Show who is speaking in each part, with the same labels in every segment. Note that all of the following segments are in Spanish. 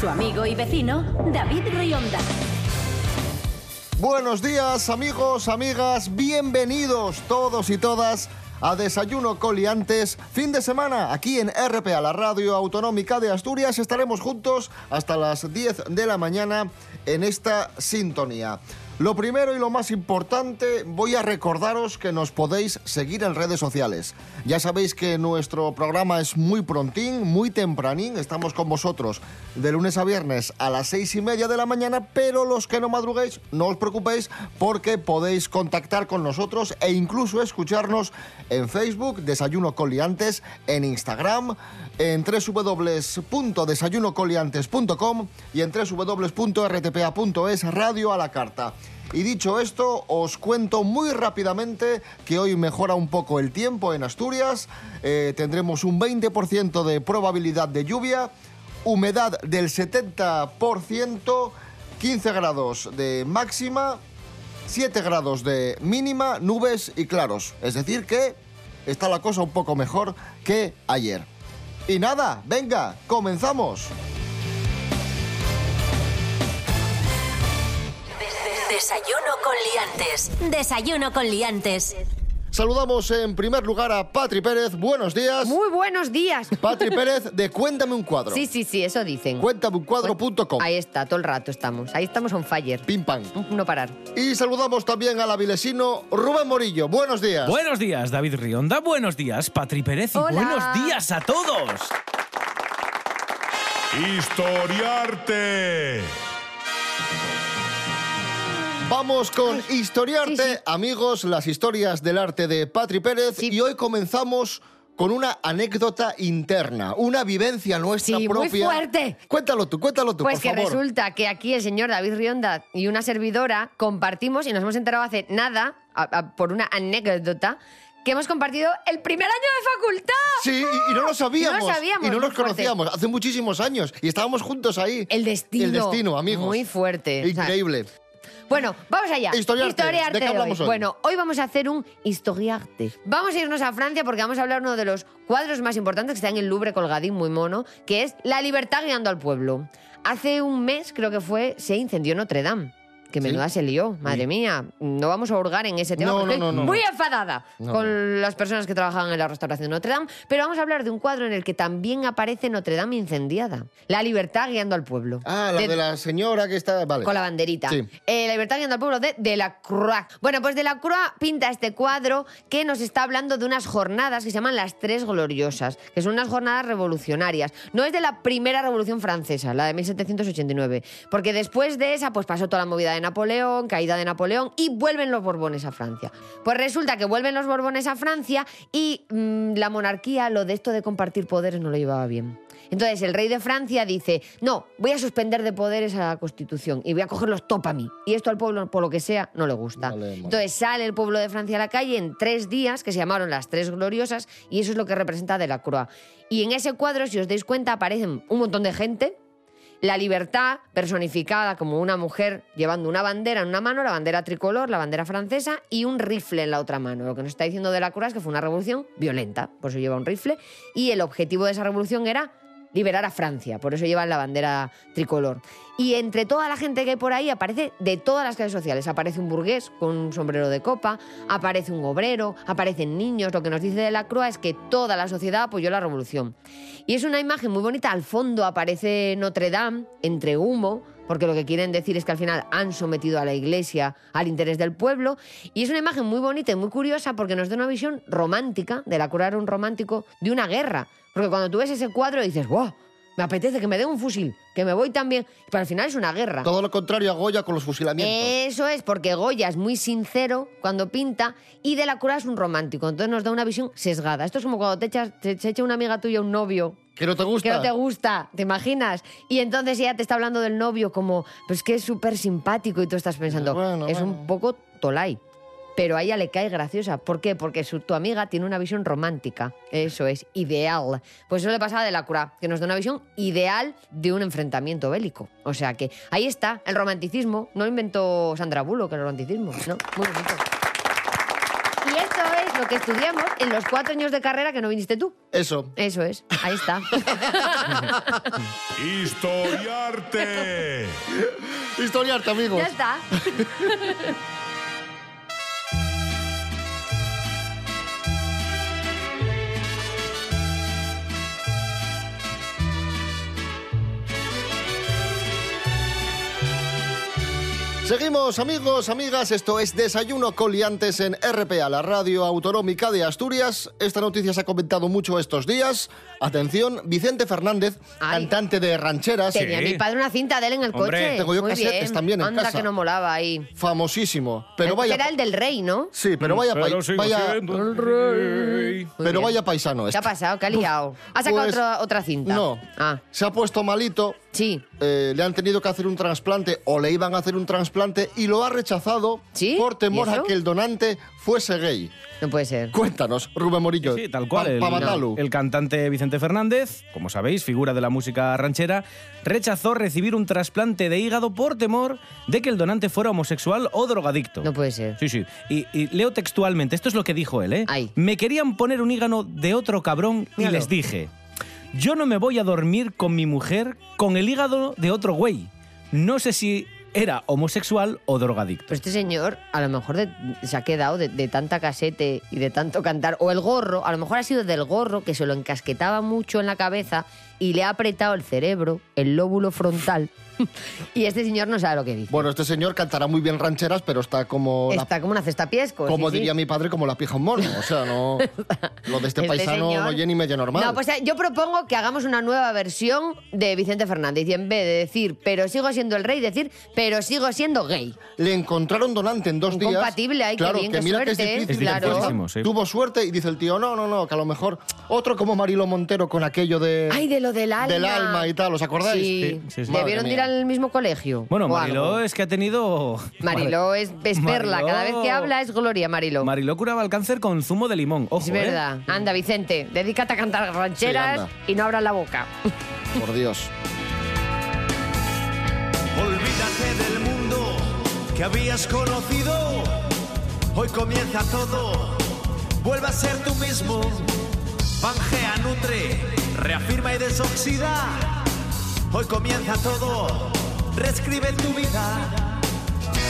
Speaker 1: Su amigo y vecino, David Rionda.
Speaker 2: Buenos días amigos, amigas, bienvenidos todos y todas a Desayuno Coliantes. Fin de semana aquí en RPA, la radio autonómica de Asturias. Estaremos juntos hasta las 10 de la mañana en esta sintonía. Lo primero y lo más importante, voy a recordaros que nos podéis seguir en redes sociales. Ya sabéis que nuestro programa es muy prontín, muy tempranín. Estamos con vosotros de lunes a viernes a las seis y media de la mañana, pero los que no madruguéis, no os preocupéis porque podéis contactar con nosotros e incluso escucharnos en Facebook, Desayuno Coliantes, en Instagram, en www.desayunocoliantes.com y en www.rtpa.es Radio a la Carta. Y dicho esto, os cuento muy rápidamente que hoy mejora un poco el tiempo en Asturias. Eh, tendremos un 20% de probabilidad de lluvia, humedad del 70%, 15 grados de máxima, 7 grados de mínima, nubes y claros. Es decir que está la cosa un poco mejor que ayer. Y nada, venga, comenzamos.
Speaker 1: Desayuno con liantes. Desayuno con liantes.
Speaker 2: Saludamos en primer lugar a Patri Pérez. Buenos días.
Speaker 3: Muy buenos días.
Speaker 2: Patri Pérez de Cuéntame un cuadro.
Speaker 3: Sí, sí, sí, eso dicen.
Speaker 2: Cuéntameuncuadro.com.
Speaker 3: Ahí está, todo el rato estamos. Ahí estamos on fire.
Speaker 2: Pim pam.
Speaker 3: No parar.
Speaker 2: Y saludamos también al avilesino Rubén Morillo. Buenos días.
Speaker 4: Buenos días, David Rionda. Buenos días, Patri Pérez. Y
Speaker 3: Hola.
Speaker 4: buenos días a todos.
Speaker 5: Historiarte.
Speaker 2: Vamos con Historiarte,
Speaker 3: sí, sí.
Speaker 2: amigos, las historias del arte de Patri Pérez.
Speaker 3: Sí.
Speaker 2: Y hoy comenzamos con una anécdota interna, una vivencia nuestra
Speaker 3: Sí, muy
Speaker 2: propia.
Speaker 3: fuerte.
Speaker 2: Cuéntalo tú, cuéntalo tú,
Speaker 3: Pues
Speaker 2: por
Speaker 3: que
Speaker 2: favor.
Speaker 3: resulta que aquí el señor David Rionda y una servidora compartimos, y nos hemos enterado hace nada, a- a- por una anécdota, que hemos compartido el primer año de facultad.
Speaker 2: Sí, y, y no lo sabíamos.
Speaker 3: No lo sabíamos,
Speaker 2: Y no nos
Speaker 3: fuerte.
Speaker 2: conocíamos hace muchísimos años. Y estábamos juntos ahí.
Speaker 3: El destino.
Speaker 2: El destino, amigos.
Speaker 3: Muy fuerte. O sea,
Speaker 2: Increíble.
Speaker 3: Bueno, vamos allá.
Speaker 2: Historiarte. ¿De qué
Speaker 3: hoy.
Speaker 2: hablamos hoy?
Speaker 3: Bueno, hoy vamos a hacer un historiarte. Vamos a irnos a Francia porque vamos a hablar de uno de los cuadros más importantes que está en el Louvre colgadín, muy mono, que es La libertad guiando al pueblo. Hace un mes, creo que fue, se incendió Notre Dame. Que menuda se lió, madre mía. No vamos a hurgar en ese tema
Speaker 2: No,
Speaker 3: porque
Speaker 2: no, no,
Speaker 3: estoy muy enfadada con las personas que trabajaban en la restauración de Notre Dame. Pero vamos a hablar de un cuadro en el que también aparece Notre Dame incendiada. La libertad guiando al pueblo.
Speaker 2: Ah, la de, la señora que está. Vale.
Speaker 3: Con la banderita.
Speaker 2: Sí.
Speaker 3: Eh, la libertad guiando al pueblo de Delacroix. Bueno, pues Delacroix pinta este cuadro que nos está hablando de unas jornadas que se llaman las Tres Gloriosas, que son unas jornadas revolucionarias. No es de la primera revolución francesa, la de 1789, porque después de esa pues pasó toda la movida de Napoleón, caída de Napoleón y vuelven los Borbones a Francia. Pues resulta que vuelven los Borbones a Francia y mm, la monarquía, lo de esto de compartir poderes no lo llevaba bien. Entonces el rey de Francia dice, no, voy a suspender de poderes a la Constitución y voy a cogerlos top a mí. Y esto al pueblo, por lo que sea, no le gusta.
Speaker 2: Vale.
Speaker 3: Entonces sale el pueblo de Francia a la calle en tres días, que se llamaron las Tres Gloriosas, y eso es lo que representa Delacroix. Y en ese cuadro, si os dais cuenta, aparecen un montón de gente, la libertad personificada como una mujer llevando una bandera en una mano, la bandera tricolor, la bandera francesa, y un rifle en la otra mano. Lo que nos está diciendo de la Croix es que fue una revolución violenta, por eso lleva un rifle, y el objetivo de esa revolución era liberar a Francia, por eso llevan la bandera tricolor. Y entre toda la gente que hay por ahí aparece de todas las clases sociales. Aparece un burgués con un sombrero de copa, aparece un obrero, aparecen niños. Lo que nos dice de la Croix es que toda la sociedad apoyó la revolución. Y es una imagen muy bonita. Al fondo aparece Notre Dame entre humo, porque lo que quieren decir es que al final han sometido a la iglesia al interés del pueblo. Y es una imagen muy bonita y muy curiosa porque nos da una visión romántica, de la era un romántico, de una guerra. Porque cuando tú ves ese cuadro dices, ¡wow! Me apetece que me den un fusil, que me voy también. Pero al final es una guerra.
Speaker 2: Todo lo contrario a Goya con los fusilamientos.
Speaker 3: Eso es, porque Goya es muy sincero cuando pinta y de la cura es un romántico. Entonces nos da una visión sesgada. Esto es como cuando te, echas, te, se echa una amiga tuya un novio
Speaker 2: ¿Que no te gusta?
Speaker 3: que no te gusta, ¿te imaginas? Y entonces ella te está hablando del novio como, pues que es súper simpático y tú estás pensando,
Speaker 2: Bueno,
Speaker 3: es
Speaker 2: bueno.
Speaker 3: un poco tolai. Pero a ella le cae graciosa. ¿Por qué? Porque su, tu amiga tiene una visión romántica. Eso es, ideal. Pues eso le pasaba de la cura, que nos da una visión ideal de un enfrentamiento bélico. O sea que ahí está, el romanticismo. No inventó Sandra Bullock el romanticismo, ¿no? Muy bonito. Y esto es lo que estudiamos en los cuatro años de carrera que no viniste tú.
Speaker 2: Eso.
Speaker 3: Eso es, ahí está.
Speaker 5: Historiarte.
Speaker 2: Historiarte, amigos.
Speaker 3: ya está.
Speaker 2: Seguimos, amigos, amigas. Esto es Desayuno Coliantes en RPA, la radio autonómica de Asturias. Esta noticia se ha comentado mucho estos días. Atención, Vicente Fernández,
Speaker 3: Ay.
Speaker 2: cantante de rancheras,
Speaker 3: Tenía mi padre una cinta de él en el
Speaker 4: Hombre,
Speaker 3: coche.
Speaker 2: tengo yo
Speaker 3: Muy
Speaker 2: casetes
Speaker 3: bien.
Speaker 2: también en
Speaker 3: Anda
Speaker 2: casa.
Speaker 3: que no molaba ahí.
Speaker 2: famosísimo. Pero vaya,
Speaker 3: Era el del rey, ¿no?
Speaker 2: sí, pero vaya,
Speaker 4: Pero
Speaker 2: pai-
Speaker 4: sigo
Speaker 2: vaya,
Speaker 4: siendo el rey.
Speaker 3: Muy
Speaker 2: pero
Speaker 3: bien.
Speaker 2: vaya paisano.
Speaker 3: ¿Qué
Speaker 2: este.
Speaker 3: ha pasado? ¿Qué ha liado? ¿Ha sacado
Speaker 2: Pues,
Speaker 3: otra, otra cinta?
Speaker 2: No,
Speaker 3: Ah,
Speaker 2: se ha puesto malito.
Speaker 3: sí.
Speaker 2: eh, le han tenido que hacer un trasplante o le iban a hacer un trasplante y lo ha rechazado
Speaker 3: ¿Sí?
Speaker 2: por temor
Speaker 3: ¿Y
Speaker 2: a que el donante fuese gay.
Speaker 3: No puede ser.
Speaker 2: Cuéntanos, Rubén Morillo.
Speaker 4: Sí, tal cual.
Speaker 2: Pa-
Speaker 4: el, cantante Vicente Fernández, como sabéis, figura de la música ranchera, rechazó recibir un trasplante de hígado por temor de que el donante fuera homosexual o drogadicto.
Speaker 3: No puede ser.
Speaker 4: Sí, sí. Y, y leo textualmente, esto es lo que dijo él, ¿eh?
Speaker 3: Ay.
Speaker 4: Me querían poner un hígado de otro cabrón y les dije, yo no me voy a dormir con mi mujer con el hígado de otro güey. No sé si era homosexual o drogadicto.
Speaker 3: Pero este señor, a lo mejor de- se ha quedado de, de tanta casete y de tanto cantar. O el gorro, a lo mejor ha sido del gorro que se lo encasquetaba mucho en la cabeza y le ha apretado el cerebro, el lóbulo frontal. y este señor no sabe lo que dice.
Speaker 2: Bueno, este señor cantará muy bien rancheras, pero está como, la-
Speaker 3: Está como una cesta piesco.
Speaker 2: como
Speaker 3: sí, sí.
Speaker 2: diría mi padre, como la pija un mono. O sea, no. Lo de este,
Speaker 3: Este
Speaker 2: paisano
Speaker 3: señor-
Speaker 2: no oye ni medio normal.
Speaker 3: No, pues eh, yo propongo que hagamos una nueva versión de Vicente Fernández y en vez de decir, pero sigo siendo el rey, decir, pero sigo siendo gay.
Speaker 2: Le encontraron donante en dos días.
Speaker 3: Incompatible, ay, qué
Speaker 2: claro,
Speaker 3: bien,
Speaker 2: que mira que es
Speaker 3: suerte,
Speaker 2: difícil.
Speaker 4: Es
Speaker 3: claro.
Speaker 4: sí.
Speaker 2: Tuvo suerte y dice el tío, no, no, no, que a lo mejor otro como Marilo Montero con aquello de...
Speaker 3: Ay, de lo del alma.
Speaker 2: Del alma y tal, ¿os acordáis?
Speaker 3: Sí,
Speaker 4: Sí, sí, sí.
Speaker 3: debieron de ir
Speaker 2: mía.
Speaker 3: Al mismo colegio.
Speaker 4: Bueno, Mariló
Speaker 3: algo.
Speaker 4: es que ha tenido...
Speaker 3: Mariló es, es perla,
Speaker 4: Mariló-
Speaker 3: cada vez que habla es gloria, Mariló.
Speaker 4: Mariló curaba el cáncer con zumo de limón. Ojo,
Speaker 3: es
Speaker 4: ¿eh?
Speaker 3: verdad. Anda, Vicente, dedícate a cantar rancheras
Speaker 2: Sí,
Speaker 3: y no abras la boca.
Speaker 2: Por Dios.
Speaker 6: Olvídate del mundo que habías conocido. Hoy comienza todo. Vuelve a ser tú mismo. Pangea, nutre, reafirma y desoxida. Hoy comienza todo. Reescribe tu vida.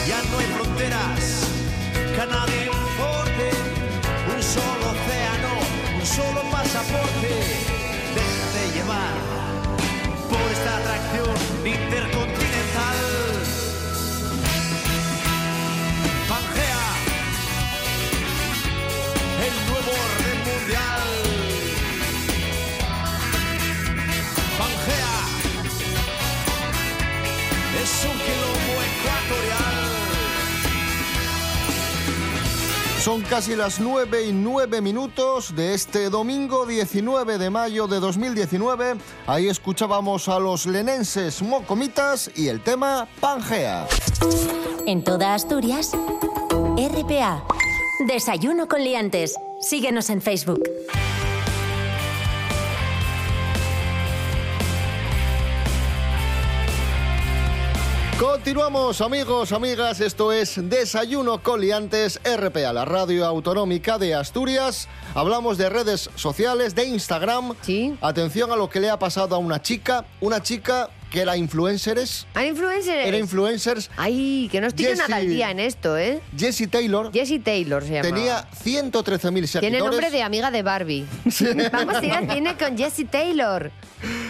Speaker 6: Ya no hay fronteras que a nadie importe. Un solo océano, un solo pasaporte. Déjate llevar por esta atracción intercontinental. Pangea, el nuevo orden mundial.
Speaker 2: Son casi las 9 y 9 minutos de este domingo 19 de mayo de 2019. Ahí escuchábamos a los lenenses Mocomitas y el tema Pangea.
Speaker 1: En toda Asturias, RPA. Desayuno con liantes. Síguenos en Facebook.
Speaker 2: Continuamos amigos, amigas, esto es Desayuno Coliantes RPA, la radio autonómica de Asturias. Hablamos de redes sociales, de Instagram.
Speaker 3: Sí.
Speaker 2: Atención a lo que le ha pasado a una chica, una chica que era influenceres,
Speaker 3: ¿Hay influencers?
Speaker 2: era influencers.
Speaker 3: Ay, que no estoy yo nada al
Speaker 2: Jessie-
Speaker 3: día en esto, ¿eh?
Speaker 2: Jessie Taylor
Speaker 3: Jessie Taylor se llama.
Speaker 2: tenía 113.000 seguidores.
Speaker 3: Tiene nombre de amiga de Barbie. Vamos a ir al cine con Jessie Taylor.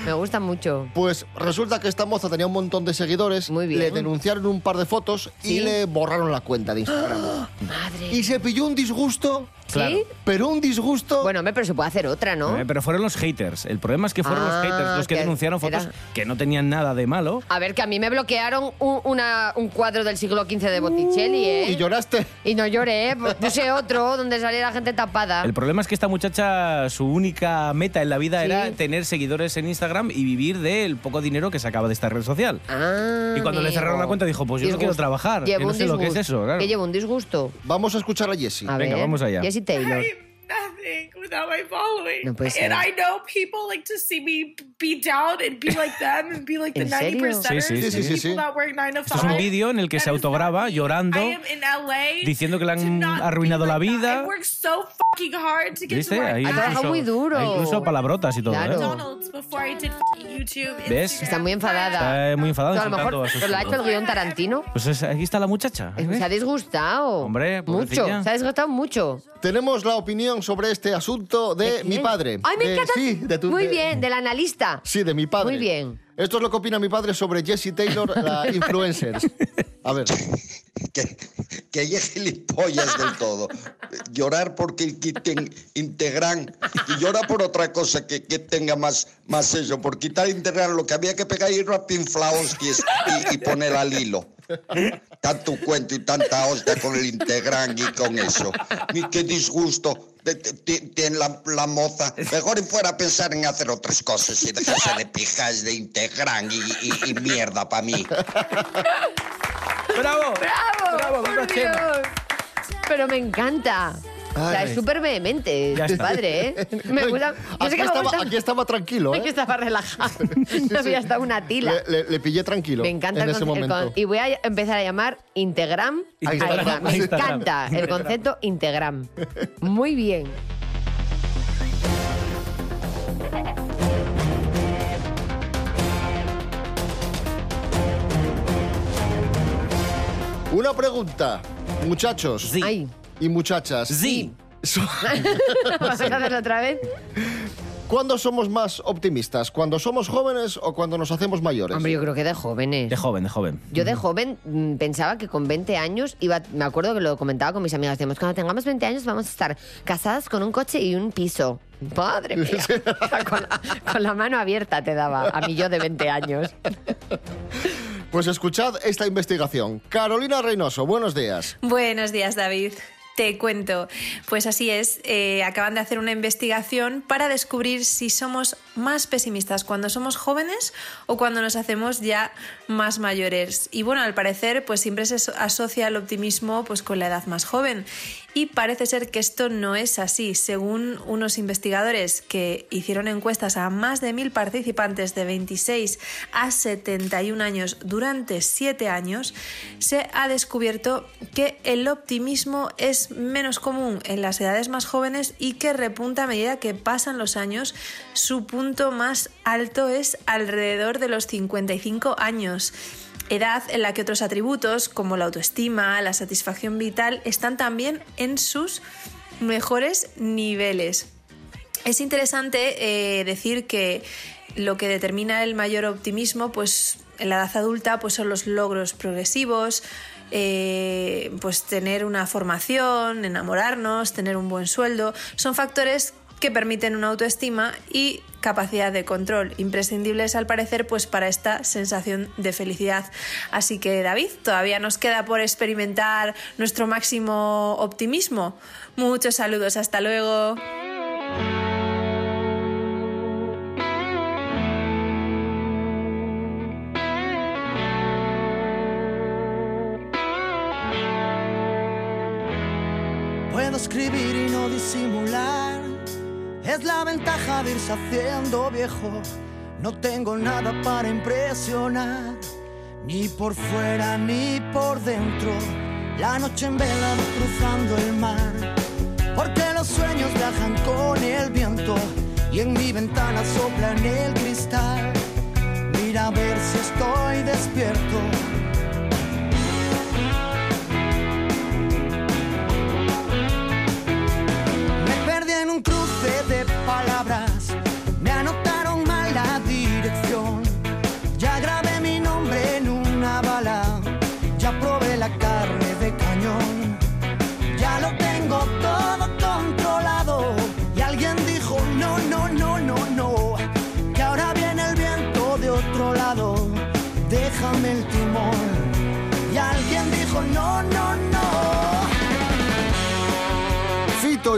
Speaker 3: Me gusta mucho.
Speaker 2: Pues resulta que esta moza tenía un montón de seguidores,
Speaker 3: Muy bien.
Speaker 2: le denunciaron un par de fotos y
Speaker 3: Sí.
Speaker 2: le borraron la cuenta de Instagram.
Speaker 3: Madre.
Speaker 2: Y se pilló un disgusto
Speaker 4: Claro.
Speaker 3: ¿Sí?
Speaker 2: Pero un disgusto...
Speaker 3: Bueno, hombre, pero se puede hacer otra, ¿no?
Speaker 4: Eh, Pero fueron los haters. El problema es que fueron
Speaker 3: Ah,
Speaker 4: los haters los que,
Speaker 3: que
Speaker 4: denunciaron fotos
Speaker 3: era-
Speaker 4: que no tenían nada de malo.
Speaker 3: A ver, que a mí me bloquearon un, una- un cuadro del siglo XV de Botticelli, ¿eh?
Speaker 2: Y lloraste.
Speaker 3: Y no lloré, pues puse otro donde salía la gente tapada.
Speaker 4: El problema es que esta muchacha, su única meta en la vida
Speaker 3: Sí.
Speaker 4: era tener seguidores en Instagram y vivir del poco dinero que sacaba de esta red social.
Speaker 3: Ah,
Speaker 4: Y cuando le cerraron la cuenta dijo, pues yo no quiero
Speaker 3: Disgusto.
Speaker 4: trabajar, que
Speaker 3: Llevo
Speaker 4: no
Speaker 3: un
Speaker 4: sé lo que es
Speaker 3: disgusto.
Speaker 4: eso, claro.
Speaker 3: Que llevo un disgusto.
Speaker 2: Vamos a escuchar a Jessie.
Speaker 4: Venga,
Speaker 3: ver,
Speaker 4: vamos allá.
Speaker 3: Jessie Taylor.
Speaker 7: Nothing without my following.
Speaker 3: No puede ser.
Speaker 7: and I know people like to see me be down and be like them and be like the
Speaker 3: ¿En serio?
Speaker 7: 90%ers.
Speaker 4: Sí, sí,
Speaker 2: sí, sí, sí.
Speaker 7: People that work 9 to 5.
Speaker 4: Esto es un vídeo en el que se autograba llorando, diciendo que le han arruinado la vida.
Speaker 7: So fucking hard to get
Speaker 4: ¿Viste?
Speaker 7: to where
Speaker 4: Ahí
Speaker 7: I
Speaker 3: Ha trabajado
Speaker 7: am.
Speaker 3: muy duro.
Speaker 4: incluso palabrotas y todo,
Speaker 3: Claro.
Speaker 4: ¿eh?
Speaker 7: McDonald's before I did YouTube.
Speaker 4: ¿Ves?
Speaker 3: Está muy enfadada.
Speaker 4: Está muy enfadada
Speaker 3: a lo mejor
Speaker 4: a
Speaker 3: lo ha hecho el guion Tarantino.
Speaker 4: Pues es- aquí está la muchacha. ¿eh?
Speaker 3: Se ha disgustado.
Speaker 4: Hombre,
Speaker 3: mucho.
Speaker 4: pobrecilla.
Speaker 3: Se ha disgustado mucho.
Speaker 2: Tenemos la opinión sobre este asunto de,
Speaker 3: ¿De
Speaker 2: mi padre.
Speaker 3: Ay, me
Speaker 2: De-
Speaker 3: encanta.
Speaker 2: Sí, de tu-
Speaker 3: Muy
Speaker 2: de-
Speaker 3: bien, del analista.
Speaker 2: Sí, de mi padre.
Speaker 3: Muy bien.
Speaker 2: Esto es lo que opina mi padre sobre Jessie Taylor, la influencer. A ver.
Speaker 8: que, que ella es gilipollas del todo. Llorar porque quiten Integran y llora por otra cosa que, que tenga más, más eso. Por quitar Integran lo que había que pegar y Rapin Flowskis y, y poner al hilo. Tanto cuento y tanta hostia con el Integran y con eso. Y qué disgusto. Tiene la, la moza. Mejor fuera a pensar en hacer otras cosas y dejarse de pijas de Integran y, y- y mierda para mí.
Speaker 4: ¡Bravo!
Speaker 3: ¡Bravo!
Speaker 4: ¡Bravo,
Speaker 3: por! Dios! Pero me encanta. O sea,
Speaker 2: Ay.
Speaker 3: es súper vehemente tu padre, ¿eh? Me gusta. Yo sé
Speaker 2: Aquí
Speaker 3: que me
Speaker 2: estaba,
Speaker 3: gusta.
Speaker 2: aquí estaba tranquilo,
Speaker 3: Aquí
Speaker 2: ¿eh?
Speaker 3: estaba relajado. No había estado una tila.
Speaker 2: Le, le- le pillé tranquilo
Speaker 3: Me encanta
Speaker 2: en
Speaker 3: el
Speaker 2: ese
Speaker 3: el
Speaker 2: momento.
Speaker 3: con- y voy a empezar a llamar Integram. a
Speaker 4: Instagram.
Speaker 3: Me
Speaker 4: Instagram.
Speaker 3: encanta el concepto Integram. Muy bien.
Speaker 2: Una pregunta, muchachos
Speaker 4: Sí.
Speaker 3: Ay,
Speaker 2: y muchachas.
Speaker 4: Sí.
Speaker 2: So-
Speaker 3: vamos a hacerlo otra vez.
Speaker 2: ¿Cuándo somos más optimistas? ¿Cuando somos jóvenes o cuando nos hacemos mayores?
Speaker 3: Hombre, yo creo que de jóvenes.
Speaker 4: De joven, de joven.
Speaker 3: Yo de joven mm, pensaba que con 20 años iba, me acuerdo que lo comentaba con mis amigas, decíamos, cuando tengamos 20 años vamos a estar casadas con un coche y un piso. Madre mía. O sea, con, la, con la mano abierta te daba a mí yo de 20 años.
Speaker 2: Pues escuchad esta investigación. Carolina Reynoso, buenos días.
Speaker 9: Buenos días, David. Te cuento. Pues así es, eh, acaban de hacer una investigación para descubrir si somos más pesimistas cuando somos jóvenes o cuando nos hacemos ya más mayores. Y bueno, al parecer, pues siempre se aso- asocia el optimismo pues, con la edad más joven. Y parece ser que esto no es así. Según unos investigadores que hicieron encuestas a más de mil participantes de 26 a 71 años durante 7 años, se ha descubierto que el optimismo es menos común en las edades más jóvenes y que repunta a medida que pasan los años. Su punto más alto es alrededor de los 55 años edad en la que otros atributos como la autoestima, la satisfacción vital están también en sus mejores niveles. Es interesante eh, decir que lo que determina el mayor optimismo, pues en la edad adulta, pues son los logros progresivos, eh, pues tener una formación, enamorarnos, tener un buen sueldo, son factores que permiten una autoestima y capacidad de control, imprescindibles al parecer pues para esta sensación de felicidad. Así que David, todavía nos queda por experimentar nuestro máximo optimismo. Muchos saludos, hasta luego.
Speaker 6: Puedo escribir y no disimular. Es la ventaja de irse haciendo viejo. No tengo nada para impresionar, ni por fuera ni por dentro. La noche en vela cruzando el mar, porque los sueños viajan con el viento y en mi ventana soplan el cristal. Mira a ver si estoy despierto.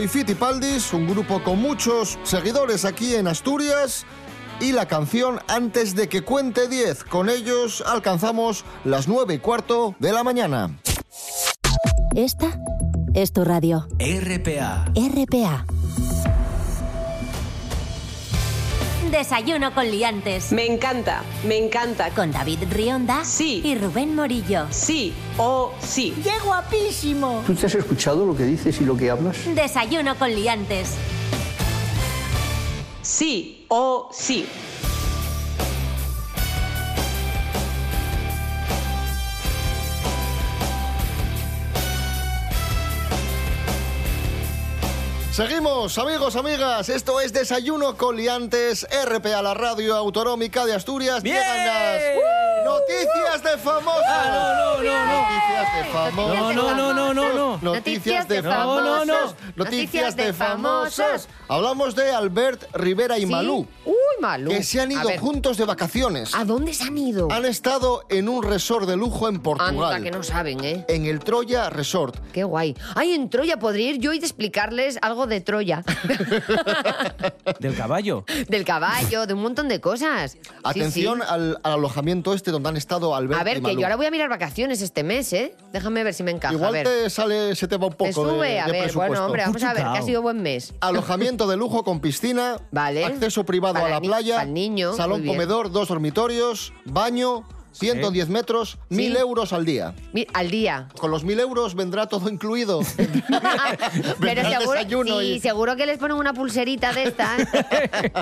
Speaker 6: Y
Speaker 2: Fitipaldis, un grupo con muchos seguidores aquí en Asturias. Y la canción Antes de que cuente 10. Con ellos alcanzamos las 9 y cuarto de la mañana.
Speaker 1: Esta es tu radio.
Speaker 10: RPA.
Speaker 1: RPA. Desayuno con liantes.
Speaker 11: Me encanta, me encanta.
Speaker 1: Con David Rionda.
Speaker 11: Sí.
Speaker 1: Y Rubén Morillo.
Speaker 11: Sí o sí.
Speaker 12: ¡Qué guapísimo!
Speaker 13: ¿Tú te has escuchado lo que dices y lo que hablas?
Speaker 1: Desayuno con liantes.
Speaker 11: Sí o sí.
Speaker 2: Seguimos, amigos, amigas. Esto es Desayuno con Liantes, RPA, la radio autonómica de Asturias.
Speaker 4: ¡Bien!
Speaker 2: Llegan las noticias de famosos.
Speaker 4: Ah, no, no, no, no.
Speaker 2: Noticias de famosos.
Speaker 4: No, no, no, no, no, no.
Speaker 2: Noticias de
Speaker 4: No,
Speaker 2: famosos.
Speaker 4: no, no.
Speaker 2: Noticias de famosos. Hablamos de Albert Rivera y
Speaker 3: ¿Sí?
Speaker 2: Malú,
Speaker 3: Uy, Malú.
Speaker 2: que se han ido juntos de vacaciones.
Speaker 3: ¿A dónde se han ido?
Speaker 2: Han estado en un resort de lujo en Portugal.
Speaker 3: Anda, que no saben, ¿eh?
Speaker 2: En el Troya Resort.
Speaker 3: Qué guay. Ay, en Troya podría ir yo y de explicarles algo de Troya.
Speaker 4: Del caballo.
Speaker 3: Del caballo, de un montón de cosas.
Speaker 2: Atención
Speaker 3: sí.
Speaker 2: Al, al alojamiento este donde han estado Albert
Speaker 3: A ver,
Speaker 2: y
Speaker 3: que
Speaker 2: Malú.
Speaker 3: yo ahora voy a mirar vacaciones este mes, ¿eh? Déjame ver si me encaja. a
Speaker 2: Igual
Speaker 3: ver.
Speaker 2: te sale, se te va un poco
Speaker 3: Te sube,
Speaker 2: de,
Speaker 3: a
Speaker 2: de
Speaker 3: ver, bueno, hombre, vamos a ver, que ha sido buen mes.
Speaker 2: Alojamiento de lujo con piscina,
Speaker 3: Vale.
Speaker 2: acceso privado
Speaker 3: Para
Speaker 2: a la
Speaker 3: ni-
Speaker 2: playa,
Speaker 3: para el niño,
Speaker 2: salón comedor, dos dormitorios, baño, 110 metros, 1000
Speaker 3: Sí.
Speaker 2: euros al día.
Speaker 3: Mi- Al día.
Speaker 2: Con los 1000 euros vendrá todo incluido.
Speaker 3: Pero
Speaker 2: Vendrá el
Speaker 3: seguro,
Speaker 2: desayuno
Speaker 3: sí,
Speaker 2: y-
Speaker 3: seguro que les ponen una pulserita de estas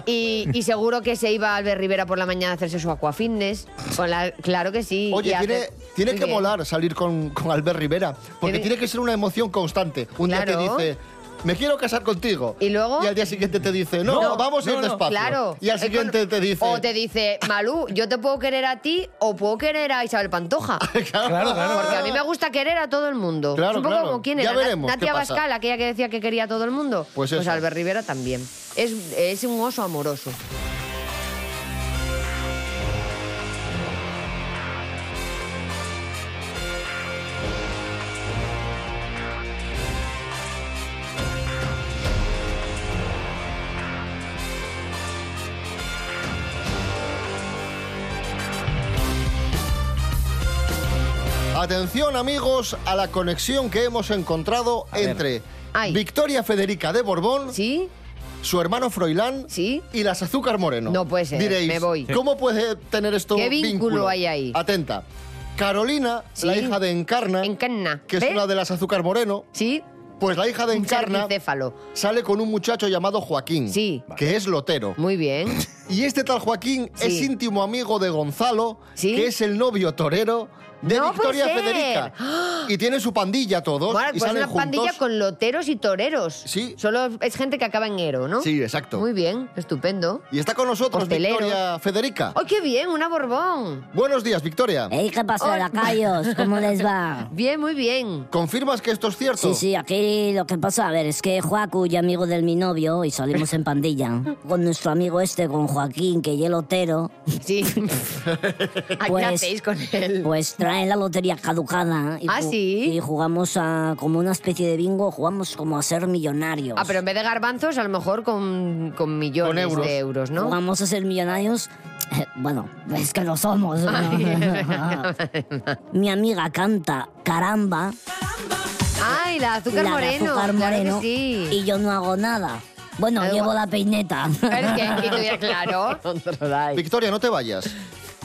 Speaker 3: y, y seguro que se iba Albert Rivera por la mañana a hacerse su aquafitness. Con la, claro que sí.
Speaker 2: Oye,
Speaker 3: y
Speaker 2: tiene,
Speaker 3: hace-
Speaker 2: tiene
Speaker 3: Muy
Speaker 2: que
Speaker 3: bien.
Speaker 2: molar salir con, con Albert Rivera, porque
Speaker 3: Tiene-
Speaker 2: tiene que ser una emoción constante. Un día
Speaker 3: Claro.
Speaker 2: te dice, me quiero casar contigo.
Speaker 3: ¿Y luego?
Speaker 2: Y al día siguiente te dice, no,
Speaker 3: No,
Speaker 2: vamos a ir
Speaker 4: no, no.
Speaker 2: despacio.
Speaker 3: Claro.
Speaker 2: Y al siguiente
Speaker 3: con-
Speaker 2: te dice...
Speaker 3: O te dice, Malú, yo te puedo querer a ti o puedo querer a Isabel Pantoja.
Speaker 4: Claro, claro.
Speaker 3: Porque a mí me gusta querer a todo el mundo.
Speaker 2: Claro,
Speaker 3: es un poco
Speaker 2: claro.
Speaker 3: como quién
Speaker 2: Ya
Speaker 3: era. Na-
Speaker 2: veremos
Speaker 3: Natia. Bascal, aquella que decía que quería a todo el mundo.
Speaker 2: Pues eso.
Speaker 3: Albert Rivera también. Es, es un oso amoroso.
Speaker 2: Atención amigos a la conexión que hemos encontrado
Speaker 4: A
Speaker 2: entre
Speaker 3: Ay.
Speaker 2: Victoria Federica de Borbón,
Speaker 3: ¿Sí?
Speaker 2: su hermano Froilán
Speaker 3: ¿Sí?
Speaker 2: y las Azúcar Moreno.
Speaker 3: No puede ser,
Speaker 2: Diréis,
Speaker 3: me voy.
Speaker 2: ¿cómo puede tener esto
Speaker 3: ¿Qué vínculo hay ahí?
Speaker 2: Atenta. Carolina,
Speaker 3: Sí.
Speaker 2: la hija de Encarna,
Speaker 3: Encarna.
Speaker 2: que es una de las Azúcar Moreno,
Speaker 3: ¿Sí?
Speaker 2: pues la hija de Encarna sale con un muchacho llamado Joaquín,
Speaker 3: Sí.
Speaker 2: que es lotero.
Speaker 3: Muy bien.
Speaker 2: Y este tal Joaquín
Speaker 3: Sí.
Speaker 2: es íntimo amigo de Gonzalo,
Speaker 3: Sí.
Speaker 2: que es el novio torero de
Speaker 3: No
Speaker 2: Victoria
Speaker 3: puede ser.
Speaker 2: Federica. Y tiene su pandilla todos
Speaker 3: Bueno,
Speaker 2: y
Speaker 3: pues
Speaker 2: salen
Speaker 3: una pandilla con loteros y toreros.
Speaker 2: Sí.
Speaker 3: Solo es gente que acaba en ero, ¿no?
Speaker 2: Sí, exacto.
Speaker 3: Muy bien, estupendo.
Speaker 2: Y está con nosotros. Victoria Federica.
Speaker 3: ¡Ay, qué bien! Una Borbón.
Speaker 2: Buenos días, Victoria.
Speaker 14: Ey, ¿qué pasa,
Speaker 3: Hola.
Speaker 14: lacayos? ¿Cómo les va?
Speaker 3: Bien, muy bien.
Speaker 2: ¿Confirmas que esto es cierto?
Speaker 14: Sí, sí, aquí lo que pasa, a ver, es que Joacu y amigo de mi novio y salimos en pandilla. Con nuestro amigo este, con Joaquín, que es el lotero,
Speaker 3: Sí. ¿A ¿Qué
Speaker 14: Pues-
Speaker 3: hacéis con él?
Speaker 14: pues traen la lotería caducada. Y
Speaker 3: ¿Ah, sí?
Speaker 14: Y jugamos a como una especie de bingo, jugamos como a ser millonarios.
Speaker 3: Ah, pero en vez de garbanzos, a lo mejor con, con millones
Speaker 2: Con euros.
Speaker 3: de euros, ¿no?
Speaker 14: Jugamos a ser millonarios. Bueno, es que lo somos. Mi amiga canta caramba,
Speaker 3: ¡Ay, la azúcar
Speaker 14: la
Speaker 3: moreno!
Speaker 14: azúcar
Speaker 3: claro
Speaker 14: moreno,
Speaker 3: que sí.
Speaker 14: y yo no hago nada. Bueno,
Speaker 3: Algo-
Speaker 14: llevo la peineta.
Speaker 3: Es que, claro.
Speaker 2: Victoria, no te vayas.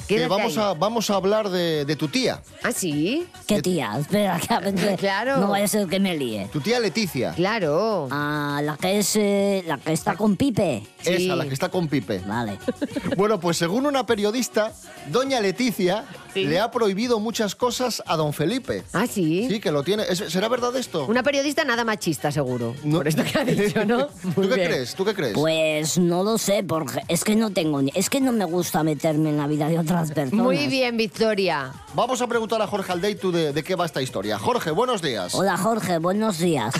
Speaker 2: Que
Speaker 3: Quédate
Speaker 2: vamos,
Speaker 3: ahí.
Speaker 2: a, vamos a hablar de, de tu tía.
Speaker 3: ¿Ah, sí?
Speaker 14: ¿Qué tía? Espera, que
Speaker 3: Claro.
Speaker 14: no vaya a ser que me líe.
Speaker 2: Tu tía Leticia.
Speaker 3: Claro.
Speaker 14: Ah, la que es eh, la que está con Pipe.
Speaker 3: Sí.
Speaker 2: Esa, la que está con Pipe.
Speaker 14: Vale.
Speaker 2: Bueno, pues según una periodista, doña Leticia
Speaker 3: Sí.
Speaker 2: le ha prohibido muchas cosas a don Felipe.
Speaker 3: ¿Ah, sí?
Speaker 2: Sí, que lo tiene. ¿Es- ¿Será verdad esto?
Speaker 3: Una periodista nada machista, seguro.
Speaker 2: No.
Speaker 3: Por esto que ha dicho, ¿no?
Speaker 2: ¿Tú
Speaker 3: Muy
Speaker 2: qué
Speaker 3: bien.
Speaker 2: crees? ¿Tú qué crees?
Speaker 14: Pues no lo sé, porque es que no tengo ni... Es que no me gusta meterme en la vida de otras personas.
Speaker 3: Muy bien, Victoria.
Speaker 2: Vamos a preguntar a Jorge Aldeitu de, de qué va esta historia. Jorge, buenos días.
Speaker 14: Hola Jorge, buenos días.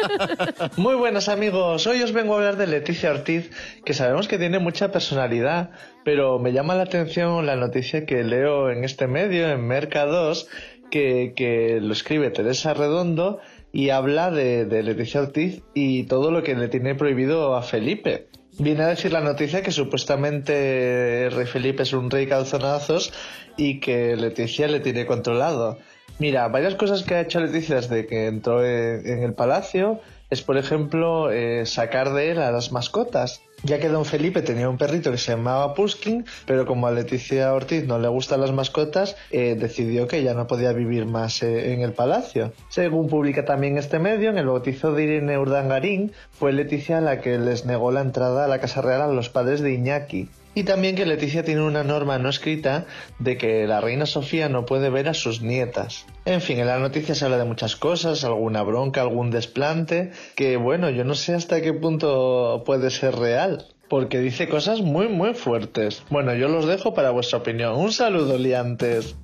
Speaker 15: Muy buenas amigos, hoy os vengo a hablar de Leticia Ortiz, que sabemos que tiene mucha personalidad,
Speaker 10: pero me llama la atención la noticia que leo en este medio, en Merca2, que, que lo escribe Teresa Redondo y habla de, de Leticia Ortiz y todo lo que le tiene prohibido a Felipe. Viene a decir la noticia que supuestamente rey Felipe es un rey calzonazos y que Leticia le tiene controlado. Mira, varias cosas que ha hecho Leticia desde que entró en, en el palacio es, por ejemplo, eh, sacar de él a las mascotas. Ya que don Felipe tenía un perrito que se llamaba Puskin, pero como a Leticia Ortiz no le gustan las mascotas, eh, decidió que ya no podía vivir más eh, en el palacio. Según publica también este medio, en el bautizo de Irene Urdangarín, fue Leticia la que les negó la entrada a la Casa Real a los padres de Iñaki. Y también que Leticia tiene una norma no escrita de que la reina Sofía no puede ver a sus nietas. En fin, en la noticia se habla de muchas cosas, alguna bronca, algún desplante, que bueno, yo no sé hasta qué punto puede ser real. Porque dice cosas muy muy fuertes. Bueno, yo los dejo para vuestra opinión. Un saludo, liantes.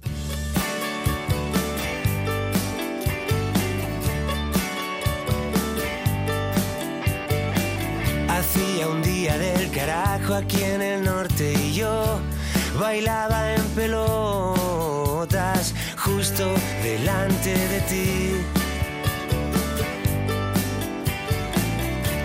Speaker 16: Hacía un día del carajo bailaba en pelotas justo delante de ti.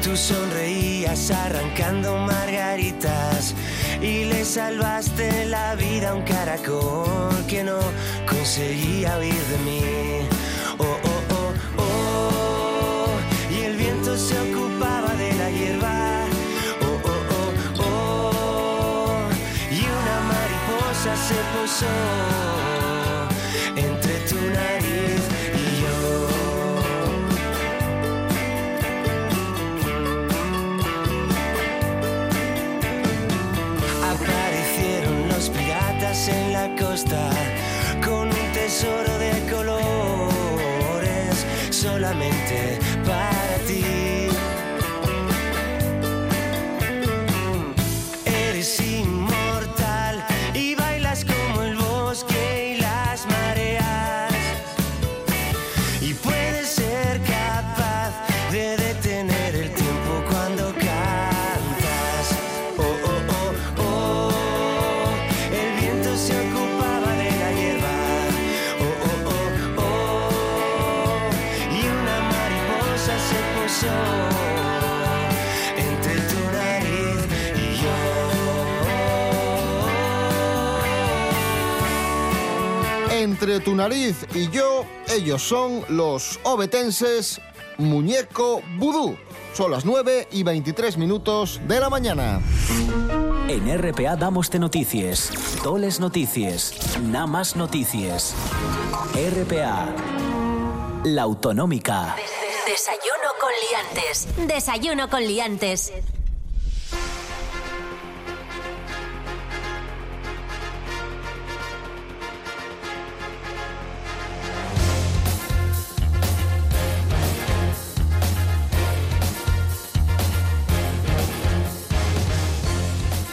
Speaker 16: Tú sonreías arrancando margaritas y le salvaste la vida a un caracol que no conseguía huir de mí. En la costa con un tesoro de colores solamente Entre tu nariz y
Speaker 2: yo, ellos son los obetenses Muñeco Vudú. Son las 9 y 23 minutos de la mañana.
Speaker 17: En RPA damos de noticias, toles noticias, nada más noticias. RPA, la autonómica.
Speaker 1: Desayuno con liantes. Desayuno con liantes.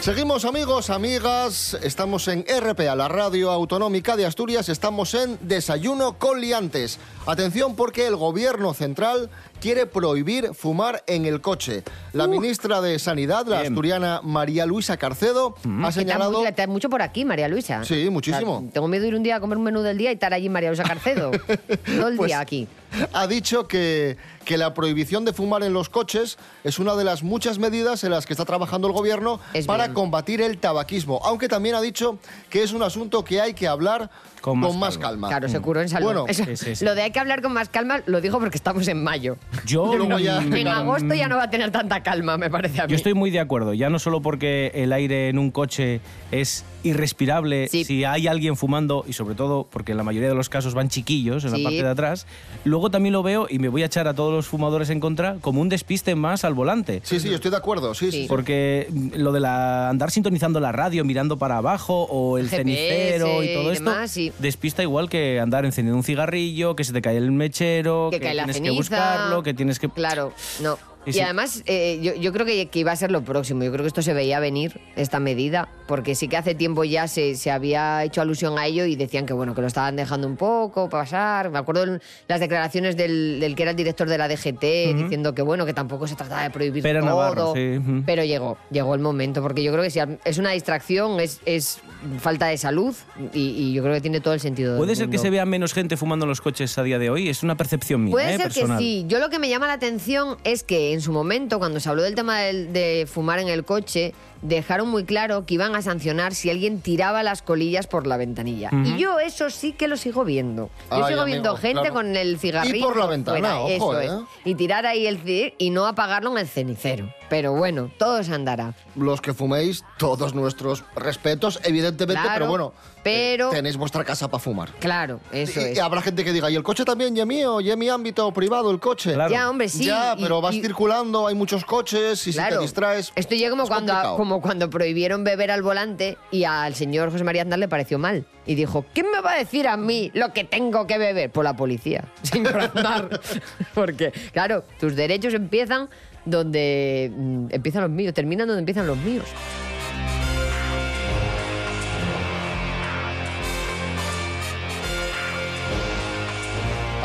Speaker 2: Seguimos amigos, amigas, estamos en RPA, la radio autonómica de Asturias, estamos en Desayuno con liantes. Atención porque el gobierno central quiere prohibir fumar en el coche. La ministra de Sanidad, la
Speaker 3: Bien.
Speaker 2: asturiana María Luisa Carcedo, ha
Speaker 3: Que
Speaker 2: señalado...
Speaker 3: está, mu- está mucho por aquí, María Luisa.
Speaker 2: Sí, muchísimo.
Speaker 3: O sea, tengo miedo de ir un día a comer un menú del día y estar allí María Luisa Carcedo. Todo el
Speaker 2: Pues,
Speaker 3: día aquí.
Speaker 2: ha dicho que, que la prohibición de fumar en los coches es una de las muchas medidas en las que está trabajando el gobierno para combatir el tabaquismo, aunque también ha dicho que es un asunto que hay que hablar con más, calma.
Speaker 3: Claro, se curó en salud.
Speaker 2: Bueno,
Speaker 3: Eso- Lo de hay que hablar con más calma lo dijo porque estamos en mayo.
Speaker 4: Yo,
Speaker 2: Luego ya-
Speaker 4: mm,
Speaker 3: En agosto ya no va a tener tanta calma, me parece a mí.
Speaker 4: Yo estoy muy de acuerdo, ya no solo porque el aire en un coche es irrespirable si hay alguien fumando y sobre todo porque en la mayoría de los casos van chiquillos en
Speaker 3: Sí.
Speaker 4: la parte de atrás, luego también lo veo y me voy a echar a todos los fumadores en contra como un despiste más al volante.
Speaker 2: Sí, sí, estoy de acuerdo, sí, sí.
Speaker 4: Porque lo de la, andar sintonizando la radio, mirando para abajo o el
Speaker 3: GPS
Speaker 4: cenicero y todo
Speaker 3: y
Speaker 4: esto,
Speaker 3: demás, sí.
Speaker 4: despista igual que andar encendiendo un cigarrillo, que se te cae el mechero,
Speaker 3: que cae la
Speaker 4: tienes
Speaker 3: ceniza.
Speaker 4: que buscarlo, que tienes que...
Speaker 3: Claro, no.
Speaker 4: Y
Speaker 3: Y,
Speaker 4: sí.
Speaker 3: además, eh, yo, yo creo que, que iba a ser lo próximo. Yo creo que esto se veía venir, esta medida. Porque sí que hace tiempo ya se, se había hecho alusión a ello y decían que bueno, que lo estaban dejando un poco pasar. Me acuerdo en las declaraciones del, del que era el director de la DGT diciendo que bueno, que tampoco se trataba de prohibir
Speaker 4: Pera
Speaker 3: todo.
Speaker 4: Navarro, sí, ujú.
Speaker 3: Pero llegó, llegó el momento, porque yo creo que si es una distracción, es, es falta de salud y, y yo creo que tiene todo el sentido del
Speaker 4: ¿Puede ser que se vea menos gente fumando en los coches a día de hoy? Es una percepción mía,
Speaker 3: Puede
Speaker 4: ¿eh?
Speaker 3: ser
Speaker 4: personal.
Speaker 3: que sí. Yo lo que me llama la atención es que en su momento, cuando se habló del tema del- de fumar en el coche, dejaron muy claro que iban a sancionar si alguien tiraba las colillas por la ventanilla. Y yo eso sí que lo sigo viendo. Yo
Speaker 2: Ay,
Speaker 3: sigo viendo gente
Speaker 2: claro.
Speaker 3: con el cigarrillo.
Speaker 2: Y por la ventana,
Speaker 3: fuera,
Speaker 2: ojo,
Speaker 3: eso
Speaker 2: ¿eh?
Speaker 3: es. Y tirar ahí el ci- y no apagarlo en el cenicero. Pero bueno, todo se andará.
Speaker 2: Los que fuméis, todos nuestros respetos, evidentemente,
Speaker 3: Claro,
Speaker 2: pero bueno,
Speaker 3: pero-
Speaker 2: tenéis vuestra casa para fumar.
Speaker 3: Claro, eso
Speaker 2: y,
Speaker 3: es.
Speaker 2: y habrá gente que diga, ¿y el coche también? ¿Y es mío? ¿Y es mi ámbito privado el coche?
Speaker 3: Claro. Ya, hombre, sí,
Speaker 2: Ya,
Speaker 3: y-
Speaker 2: pero vas
Speaker 3: y-
Speaker 2: circulando, hay muchos coches y si
Speaker 3: Claro.
Speaker 2: te distraes...
Speaker 3: Esto llega como
Speaker 2: es
Speaker 3: cuando,
Speaker 2: complicado.
Speaker 3: como cuando prohibieron beber al volante y al señor José María Aznar le pareció mal. Y dijo, ¿quién me va a decir a mí lo que tengo que beber? Por la policía, señor Aznar. Porque, claro, tus derechos empiezan donde mm, empiezan los míos, terminan donde empiezan los míos.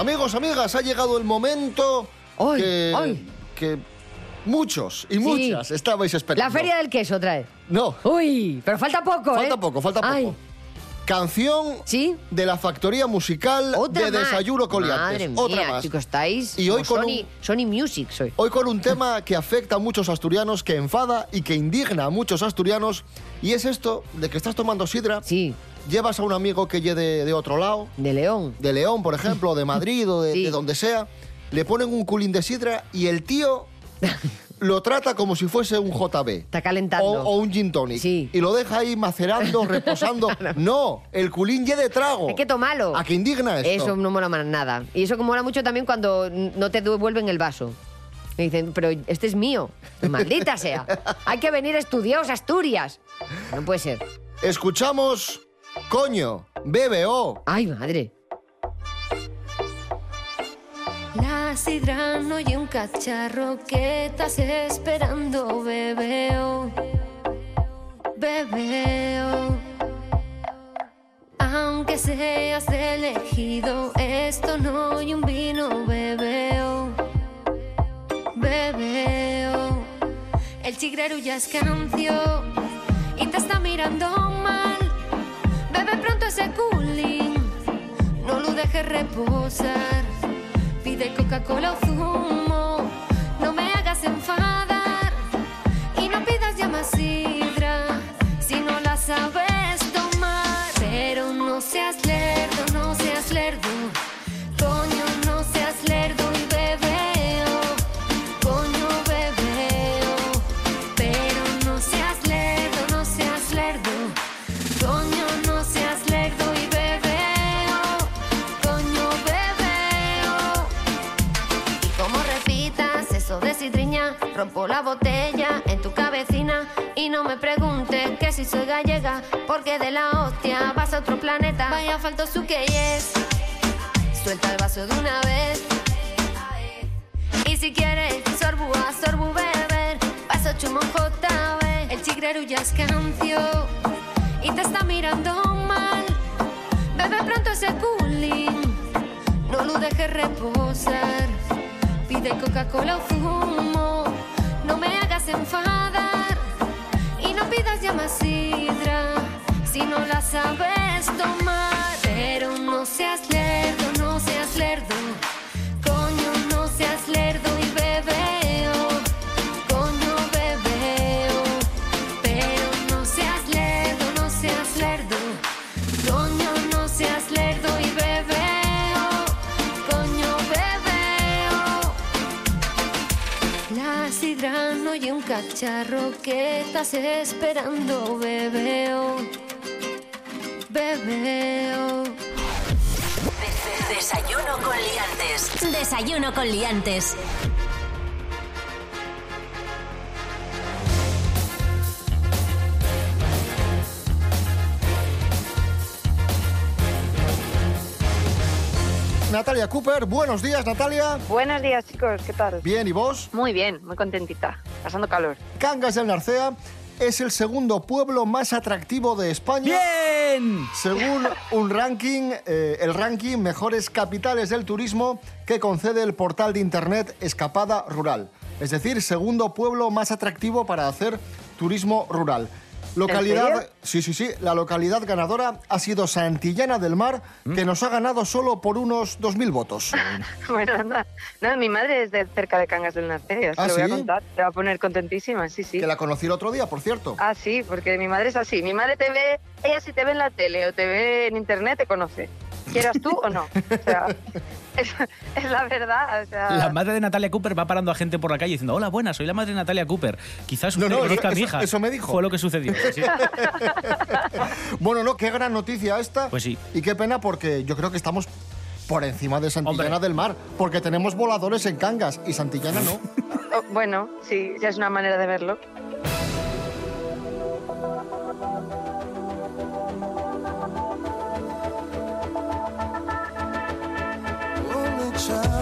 Speaker 2: Amigos, amigas, ha llegado el momento que, que muchos y muchas estabais esperando.
Speaker 3: La feria del queso otra vez.
Speaker 2: No.
Speaker 3: Uy, pero falta poco,
Speaker 2: Falta
Speaker 3: ¿eh?
Speaker 2: poco, falta poco.
Speaker 3: Ay.
Speaker 2: Canción de la factoría musical
Speaker 3: Otra
Speaker 2: de
Speaker 3: más.
Speaker 2: Desayuno Coliantes.
Speaker 3: Madre mía,
Speaker 2: Otra más.
Speaker 3: chicos, estáis
Speaker 2: Y hoy con
Speaker 3: Sony, Sony Music soy.
Speaker 2: Hoy con un tema que afecta a muchos asturianos, que enfada y que indigna a muchos asturianos, y es esto de que estás tomando sidra.
Speaker 3: Sí.
Speaker 2: Llevas a un amigo que llegue de, de otro lado.
Speaker 3: De León.
Speaker 2: De León, por ejemplo, de Madrid o de, de donde sea. Le ponen un culín de sidra y el tío lo trata como si fuese un JB.
Speaker 3: Está calentando.
Speaker 2: O, o un gin tonic. Y lo deja ahí macerando, reposando. No, el culín ya de trago.
Speaker 3: Hay que tomarlo.
Speaker 2: ¿A qué indigna esto?
Speaker 3: Eso no mola más nada. Y eso que mola mucho también cuando no te devuelven el vaso. Y dicen, pero este es mío. Maldita sea. Hay que venir estudiados a Asturias. No puede ser.
Speaker 2: Escuchamos, coño, BBO.
Speaker 3: Ay, madre.
Speaker 18: La sidra no y un cacharro que estás esperando, bebeo. Bebeo. Aunque seas elegido, esto no hay un vino, bebeo. Bebeo. El chigrero ya es cancio y te está mirando ese cooling, no lo dejes reposar. Pide Coca-Cola o zumo, no me hagas enfadar. Y no pidas ya más sidra, si no la sabes tomar. Pero no seas lerdo, no seas lerdo. De sidriña, rompo la botella en tu cabecina. Y no me preguntes que si soy gallega, porque de la hostia vas a otro planeta. Vaya falto su que es. Suelta el vaso de una vez. Y si quieres, sorbu a sorbu beber. Paso chumón JB. El chigrero ya es cancio. Y te está mirando mal. Bebe pronto ese cooling. No lo dejes reposar. Pide Coca-Cola o zumo. No me hagas enfadar. Y no pidas ya más sidra. Si no la sabes tomar. Pero no seas lerdo, no seas lerdo. La sidra no y un cacharro que estás esperando, bebeo. Bebeo.
Speaker 1: Desayuno con liantes. Desayuno con liantes.
Speaker 2: Natalia Cooper, buenos días Natalia.
Speaker 19: Buenos días, chicos, ¿qué tal?
Speaker 2: Bien, ¿y vos?
Speaker 19: Muy bien, muy contentita, pasando calor.
Speaker 2: Cangas del Narcea. es el segundo pueblo más atractivo de España.
Speaker 4: ¡Bien!
Speaker 2: Según un ranking, eh, el ranking Mejores Capitales del Turismo que concede el portal de internet Escapada Rural. Es decir, segundo pueblo más atractivo para hacer turismo rural. Localidad, sí, sí, sí, la localidad ganadora ha sido Santillana del Mar, que nos ha ganado solo por unos 2.000 votos.
Speaker 19: Bueno, anda. No, mi madre es de cerca de Cangas del Narcea,
Speaker 2: ¿Ah,
Speaker 19: lo voy a
Speaker 2: sí?
Speaker 19: contar. Te va a poner contentísima, sí, sí.
Speaker 2: Que la conocí el otro día, por cierto.
Speaker 19: Ah, sí, porque mi madre es así. Mi madre te ve, ella si te ve en la tele o te ve en internet, te conoce. Quieras tú o no. O sea, es, es la verdad. O sea,
Speaker 4: La madre de Natalia Cooper va parando a gente por la calle diciendo, hola, buena, soy la madre de Natalia Cooper. Quizás usted
Speaker 2: No, no,
Speaker 4: conozca a mi
Speaker 2: eso-
Speaker 4: hija.
Speaker 2: eso me dijo.
Speaker 4: Fue lo que sucedió. sí.
Speaker 2: Bueno, no, qué gran noticia esta.
Speaker 4: Pues sí.
Speaker 2: Y qué pena porque yo creo que estamos por encima de Santillana del Mar, porque tenemos voladores en Cangas y Santillana no.
Speaker 19: oh, bueno, sí, ya es una manera de verlo.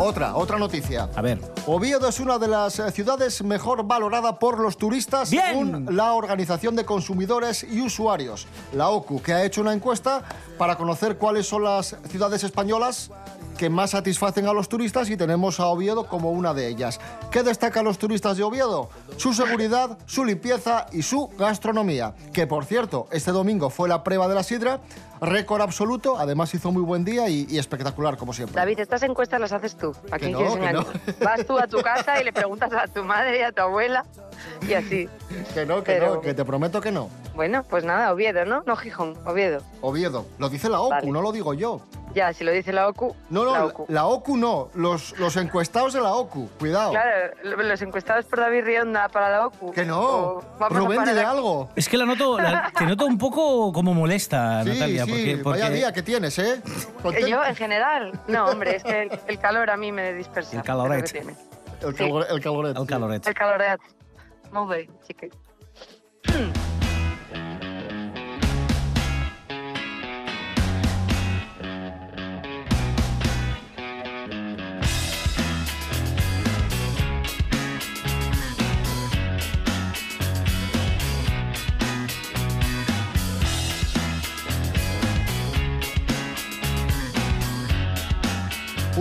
Speaker 2: Otra, otra noticia.
Speaker 4: A ver.
Speaker 2: Oviedo es una de las eh, ciudades mejor valorada por los turistas según la Organización de Consumidores y Usuarios, la OCU, que ha hecho una encuesta para conocer cuáles son las ciudades españolas que más satisfacen a los turistas y tenemos a Oviedo como una de ellas. ¿Qué destacan los turistas de Oviedo? Su seguridad, su limpieza y su gastronomía. Que por cierto, este domingo fue la prueba de la sidra, récord absoluto, además hizo muy buen día y, y espectacular como siempre.
Speaker 19: David, estas encuestas las haces tú. ¿A quién
Speaker 2: no,
Speaker 19: quieres
Speaker 2: no.
Speaker 19: Vas tú a tu casa y le preguntas a tu madre y a tu abuela y así.
Speaker 2: Que no, que
Speaker 19: Pero-
Speaker 2: no, que te prometo que no.
Speaker 19: Bueno, pues nada, Oviedo, ¿no? No Gijón, Oviedo.
Speaker 2: Oviedo, lo dice la OCU,
Speaker 19: Vale.
Speaker 2: no lo digo yo.
Speaker 19: Ya, si lo dice la OCU.
Speaker 2: No, no,
Speaker 19: la OCU.
Speaker 2: la OCU no, los, los encuestados de la OCU, cuidado.
Speaker 19: Claro, los encuestados por David Rionda para la OCU.
Speaker 2: Que no, Rubén,
Speaker 19: aquí.
Speaker 2: algo.
Speaker 4: Es que la noto, la- te noto un poco como molesta,
Speaker 2: Sí,
Speaker 4: Natalia.
Speaker 2: sí,
Speaker 4: porque, porque-
Speaker 2: vaya día que tienes, ¿eh?
Speaker 19: Que yo, en general. No, hombre, es que el, el calor a mí me dispersa.
Speaker 4: El caloret.
Speaker 2: El, calor- el caloret.
Speaker 4: El caloret.
Speaker 19: El caloret. новий тільки.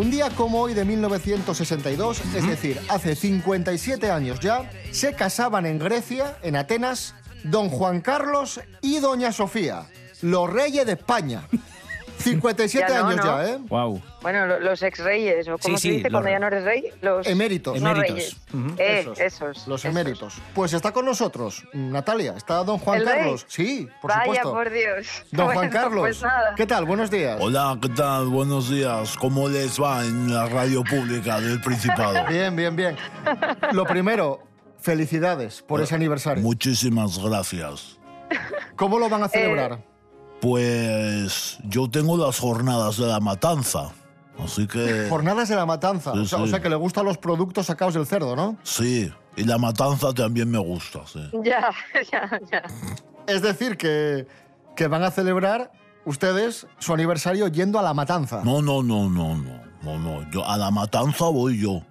Speaker 2: Un día como hoy de 1962, es decir, hace 57 años ya, se casaban en Grecia, en Atenas, don Juan Carlos y doña Sofía, los reyes de España. 57
Speaker 19: Ya no,
Speaker 2: años
Speaker 19: ¿no?
Speaker 2: ya, ¿eh?
Speaker 4: Wow.
Speaker 19: Bueno, lo- los ex reyes, o como
Speaker 2: Sí,
Speaker 19: se
Speaker 2: sí,
Speaker 19: dice
Speaker 2: los
Speaker 19: cuando
Speaker 2: re-
Speaker 19: ya no eres rey, los
Speaker 2: Eméritos.
Speaker 19: no
Speaker 2: Eméritos.
Speaker 19: reyes. Eh,
Speaker 2: Esos.
Speaker 19: esos.
Speaker 2: Los
Speaker 19: esos.
Speaker 2: eméritos. Pues está con nosotros, Natalia. Está don Juan. Carlos. Sí, por
Speaker 19: Vaya,
Speaker 2: supuesto.
Speaker 19: por Dios.
Speaker 2: Don Juan Carlos.
Speaker 19: Pues nada.
Speaker 2: ¿Qué tal? Buenos días.
Speaker 5: Hola, ¿qué tal? Buenos días. ¿Cómo les va en la radio pública del Principado?
Speaker 2: Bien, bien, bien. Lo primero, felicidades por ese aniversario.
Speaker 5: Muchísimas gracias.
Speaker 2: ¿Cómo lo van a celebrar?
Speaker 5: Pues yo tengo las jornadas de la matanza. Así que...
Speaker 2: Jornadas de la matanza.
Speaker 5: Sí,
Speaker 2: o, sea,
Speaker 5: sí.
Speaker 2: o sea que le gustan los productos sacados del cerdo, ¿no?
Speaker 5: Sí, y la matanza también me gusta, sí.
Speaker 19: Ya, ya, ya.
Speaker 2: Es decir, que, que van a celebrar ustedes su aniversario yendo a la matanza.
Speaker 5: No, no, no, no, no, no, no. Yo, a la matanza voy yo.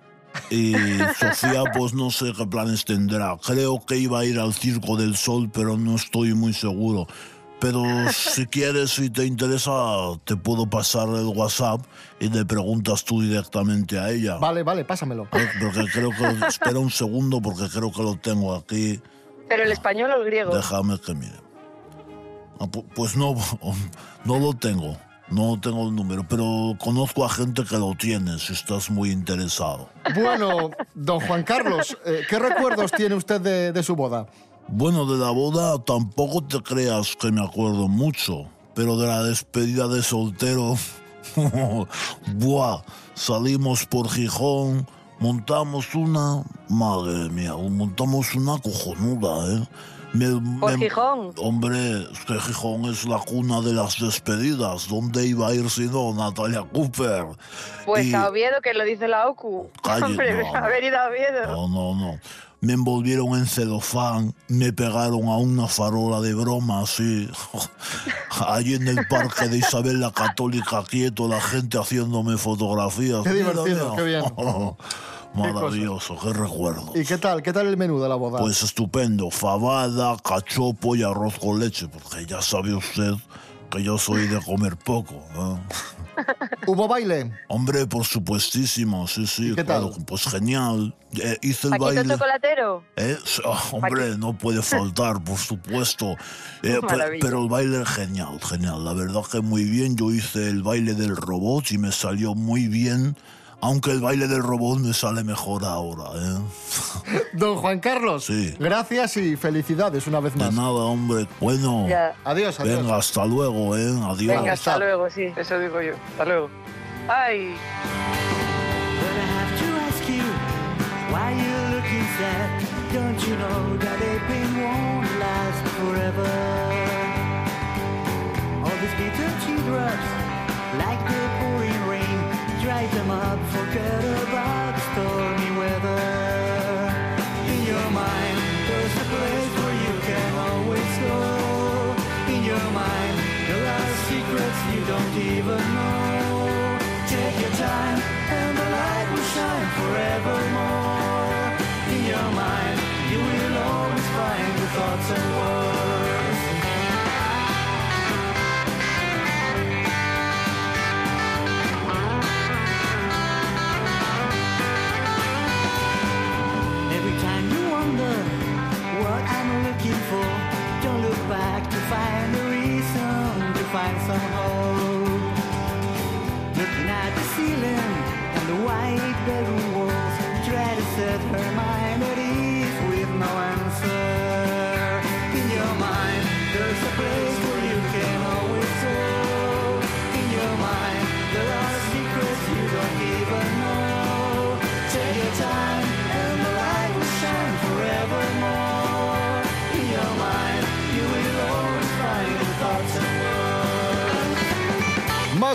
Speaker 5: Y Sofía, pues no sé qué planes tendrá. Creo que iba a ir al Circo del Sol, pero no estoy muy seguro. Pero si quieres, si te interesa, te puedo pasar el WhatsApp y le preguntas tú directamente a ella.
Speaker 2: Vale, vale, pásamelo.
Speaker 5: Eh, Porque creo que... Espera un segundo porque creo que lo tengo aquí.
Speaker 19: Pero el español o el griego.
Speaker 5: Déjame que mire. Ah, pu- Pues no, no lo tengo. No tengo el número, pero conozco a gente que lo tiene, si estás muy interesado.
Speaker 2: Bueno, don Juan Carlos, eh, ¿qué recuerdos tiene usted de, de su boda?
Speaker 5: Bueno, de la boda tampoco te creas que me acuerdo mucho, pero de la despedida de soltero, buah, salimos por Gijón, montamos una, madre mía, montamos una cojonuda, ¿eh? Me-
Speaker 19: Por
Speaker 5: me-
Speaker 19: Gijón.
Speaker 5: Hombre, es que Gijón es la cuna de las despedidas. ¿Dónde iba a ir si no, Natalia Cooper?
Speaker 19: Pues
Speaker 5: Y-
Speaker 19: a Oviedo, que lo dice la OCU.
Speaker 5: Calle,
Speaker 19: Hombre,
Speaker 5: no.
Speaker 19: haber ido a Oviedo.
Speaker 5: No, no, no. Me envolvieron en celofán, me pegaron a una farola de broma así. Allí en el parque de Isabel la Católica, quieto, la gente haciéndome fotografías.
Speaker 2: Qué divertido, qué bien.
Speaker 5: Maravilloso, qué recuerdo.
Speaker 2: ¿Y qué tal? ¿Qué tal el menú de la boda?
Speaker 5: Pues estupendo, fabada, cachopo y arroz con leche, porque ya sabe usted que yo soy de comer poco. ¿no?
Speaker 2: ¿Hubo baile?
Speaker 5: Hombre, por supuestísimo, sí, sí,
Speaker 2: qué
Speaker 5: claro,
Speaker 2: tal?
Speaker 5: pues genial. Eh, hice el
Speaker 19: Paquito
Speaker 5: baile.
Speaker 19: chocolatero.
Speaker 5: ¿Eh? Ah, hombre, no puede faltar, por supuesto. Eh, pero el baile genial, genial. La verdad que muy bien. Yo hice el baile del robot y me salió muy bien. Aunque el baile del robot me sale mejor ahora, ¿eh?
Speaker 2: Don Juan Carlos,
Speaker 5: Sí.
Speaker 2: gracias y felicidades una vez
Speaker 5: De
Speaker 2: más.
Speaker 5: nada, hombre. Bueno,
Speaker 19: Ya.
Speaker 2: Adiós, adiós.
Speaker 5: venga, hasta luego, ¿eh? Adiós.
Speaker 19: Venga, hasta luego, sí, eso digo yo. Hasta luego. Ay.
Speaker 6: might forget about try to set her mind at ease with no answer. In your mind, there's a place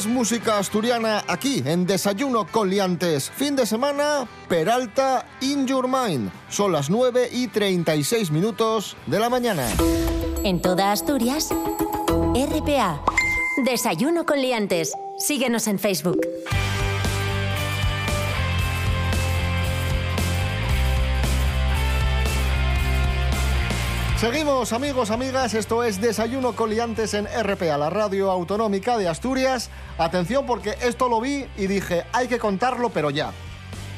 Speaker 2: Música asturiana aquí en Desayuno con Liantes. Fin de semana, Peralta in Your Mind. Son las 9 y 36 minutos de la mañana.
Speaker 1: En toda Asturias, RPA. Desayuno con liantes. Síguenos en Facebook.
Speaker 2: Seguimos, amigos, amigas. Esto es Desayuno con Liantes en RPA, la radio autonómica de Asturias. Atención, porque esto lo vi y dije, hay que contarlo, pero ya.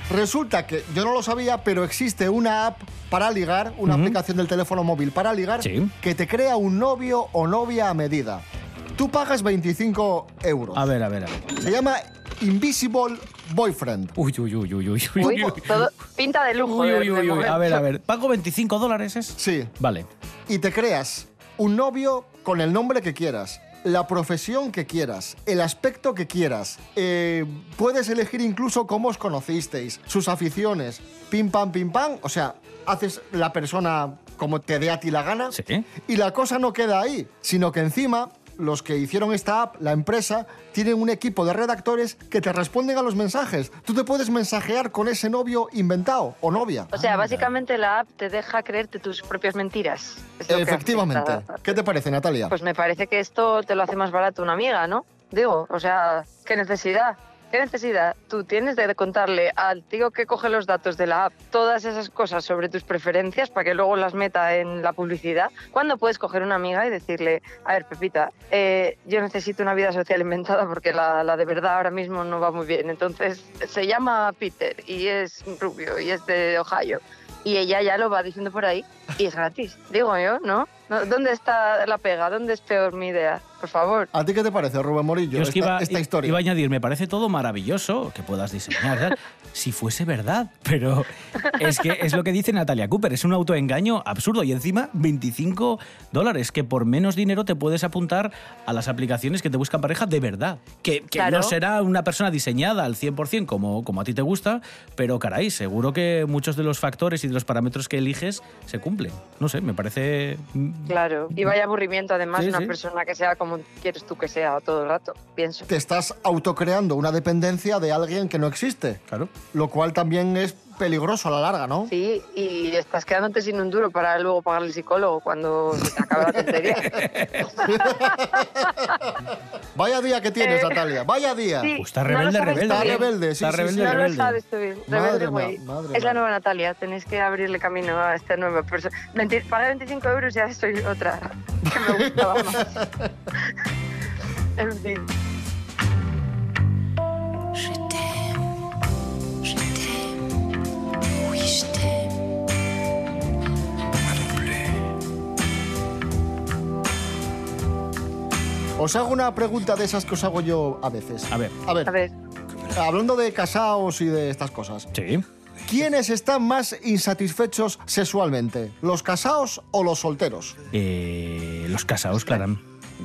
Speaker 2: Resulta que yo no lo sabía, pero existe una app para ligar, una aplicación del teléfono móvil para ligar, que te crea un novio o novia a medida. Tú pagas 25 euros.
Speaker 4: A ver, a ver, a ver.
Speaker 2: Se llama Invisible Boyfriend.
Speaker 4: Uy, uy, uy, uy, uy. uy,
Speaker 19: todo pinta de lujo.
Speaker 4: Uy, uy, uy, uy. A ver, a ver. ¿Pago 25 dólares es?
Speaker 2: Sí.
Speaker 4: Vale.
Speaker 2: y te creas un novio con el nombre que quieras, la profesión que quieras, el aspecto que quieras. Eh, puedes elegir incluso cómo os conocisteis, sus aficiones, pim pam, pim pam. O sea, haces la persona como te dé a ti la gana. Y la cosa no queda ahí, sino que encima los que hicieron esta app, la empresa, tienen un equipo de redactores que te responden a los mensajes. Tú te puedes mensajear con ese novio inventado o novia.
Speaker 19: O sea, básicamente la app te deja creerte tus propias mentiras.
Speaker 2: Efectivamente. ¿Qué te parece, Natalia?
Speaker 19: Pues me parece que esto te lo hace más barato una amiga, ¿no? Digo, o sea, ¿qué necesidad? ¿Qué necesidad tú tienes de contarle al tío que coge los datos de la app todas esas cosas sobre tus preferencias para que luego las meta en la publicidad? ¿Cuándo puedes coger una amiga y decirle, a ver, Pepita, eh, yo necesito una vida social inventada porque la, la de verdad ahora mismo no va muy bien? Entonces, se llama Peter y es rubio y es de Ohio. Y ella ya lo va diciendo por ahí y es gratis. Digo yo, ¿no? ¿Dónde está la pega? ¿Dónde es peor mi idea? Por favor.
Speaker 2: ¿A ti qué te parece, Rubén Morillo,
Speaker 4: Yo es que
Speaker 2: esta,
Speaker 4: iba,
Speaker 2: esta historia?
Speaker 4: iba a añadir, me parece todo maravilloso que puedas diseñar, ¿verdad? si fuese verdad, pero es que es lo que dice Natalia Cooper, es un autoengaño absurdo y encima 25 dólares, que por menos dinero te puedes apuntar a las aplicaciones que te buscan pareja de verdad, que, que
Speaker 19: Claro.
Speaker 4: no será una persona diseñada al 100% como, como a ti te gusta, pero caray, seguro que muchos de los factores y de los parámetros que eliges se cumplen. No sé, me parece... mm,
Speaker 19: Claro. Y vaya aburrimiento, además,
Speaker 4: Sí,
Speaker 19: una
Speaker 4: sí.
Speaker 19: persona que sea como quieres tú que sea todo el rato, pienso.
Speaker 2: Te estás autocreando una dependencia de alguien que no existe.
Speaker 4: Claro.
Speaker 2: Lo cual también es peligroso a la larga, ¿no?
Speaker 19: Sí, y estás quedándote sin un duro para luego pagar el psicólogo cuando se te acabe la tontería.
Speaker 2: Vaya día que tienes,
Speaker 19: Eh,
Speaker 2: Natalia. Vaya día.
Speaker 19: sí, Pues está rebelde, rebelde.
Speaker 2: Está rebelde, sí,
Speaker 4: Está
Speaker 2: sí,
Speaker 4: rebelde,
Speaker 2: sí.
Speaker 19: no
Speaker 4: rebelde.
Speaker 19: lo sabes tú bien.
Speaker 2: Madre mía,
Speaker 19: Es la nueva Natalia. Tenéis que abrirle camino a esta nueva persona. Paga 25 euros y ya soy otra que me gustaba más. en fin.
Speaker 2: Os hago una pregunta de esas que os hago yo a veces.
Speaker 4: A ver.
Speaker 2: A ver.
Speaker 19: A ver.
Speaker 2: Hablando de casados y de estas cosas.
Speaker 4: Sí.
Speaker 2: ¿Quiénes están más insatisfechos sexualmente? ¿Los casados o los solteros?
Speaker 4: Eh, los casados, Clara.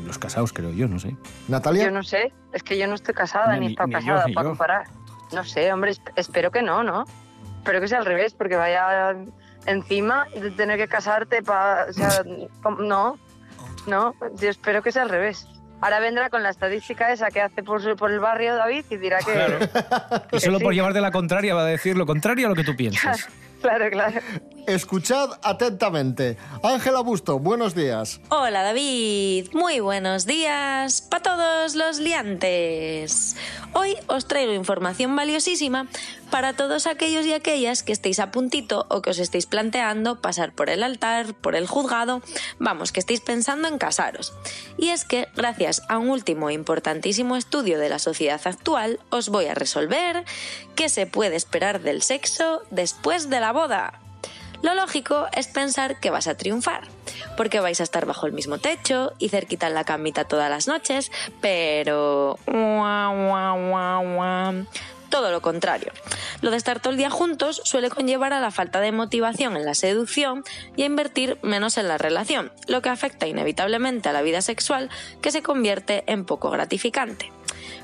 Speaker 4: Los casados, creo yo, no sé.
Speaker 2: Natalia.
Speaker 19: Yo no sé. Es que yo no estoy casada
Speaker 4: Ni-
Speaker 19: ni he estado
Speaker 4: ni yo,
Speaker 19: casada
Speaker 4: ni
Speaker 19: para
Speaker 4: yo.
Speaker 19: comparar. No sé, hombre. esp- Espero que no, ¿no? Espero que sea al revés, porque vaya encima de tener que casarte para... O sea, no. No, yo espero que sea al revés. Ahora vendrá con la estadística esa que hace por, su- por el barrio David y dirá que...
Speaker 4: Y solo
Speaker 19: sí.
Speaker 4: por llevarte la contraria va a decir lo contrario a lo que tú piensas.
Speaker 19: Claro, claro.
Speaker 2: Escuchad atentamente. Ángela Busto, buenos días.
Speaker 20: Hola David, muy buenos días para todos los liantes. Hoy os traigo información valiosísima para todos aquellos y aquellas que estéis a puntito o que os estéis planteando pasar por el altar, por el juzgado, vamos, que estéis pensando en casaros. Y es que, gracias a un último importantísimo estudio de la sociedad actual, os voy a resolver qué se puede esperar del sexo después de la boda. Lo lógico es pensar que vas a triunfar, porque vais a estar bajo el mismo techo y cerquita en la camita todas las noches, pero... Todo lo contrario. Lo de estar todo el día juntos suele conllevar a la falta de motivación en la seducción y a invertir menos en la relación, lo que afecta inevitablemente a la vida sexual que se convierte en poco gratificante.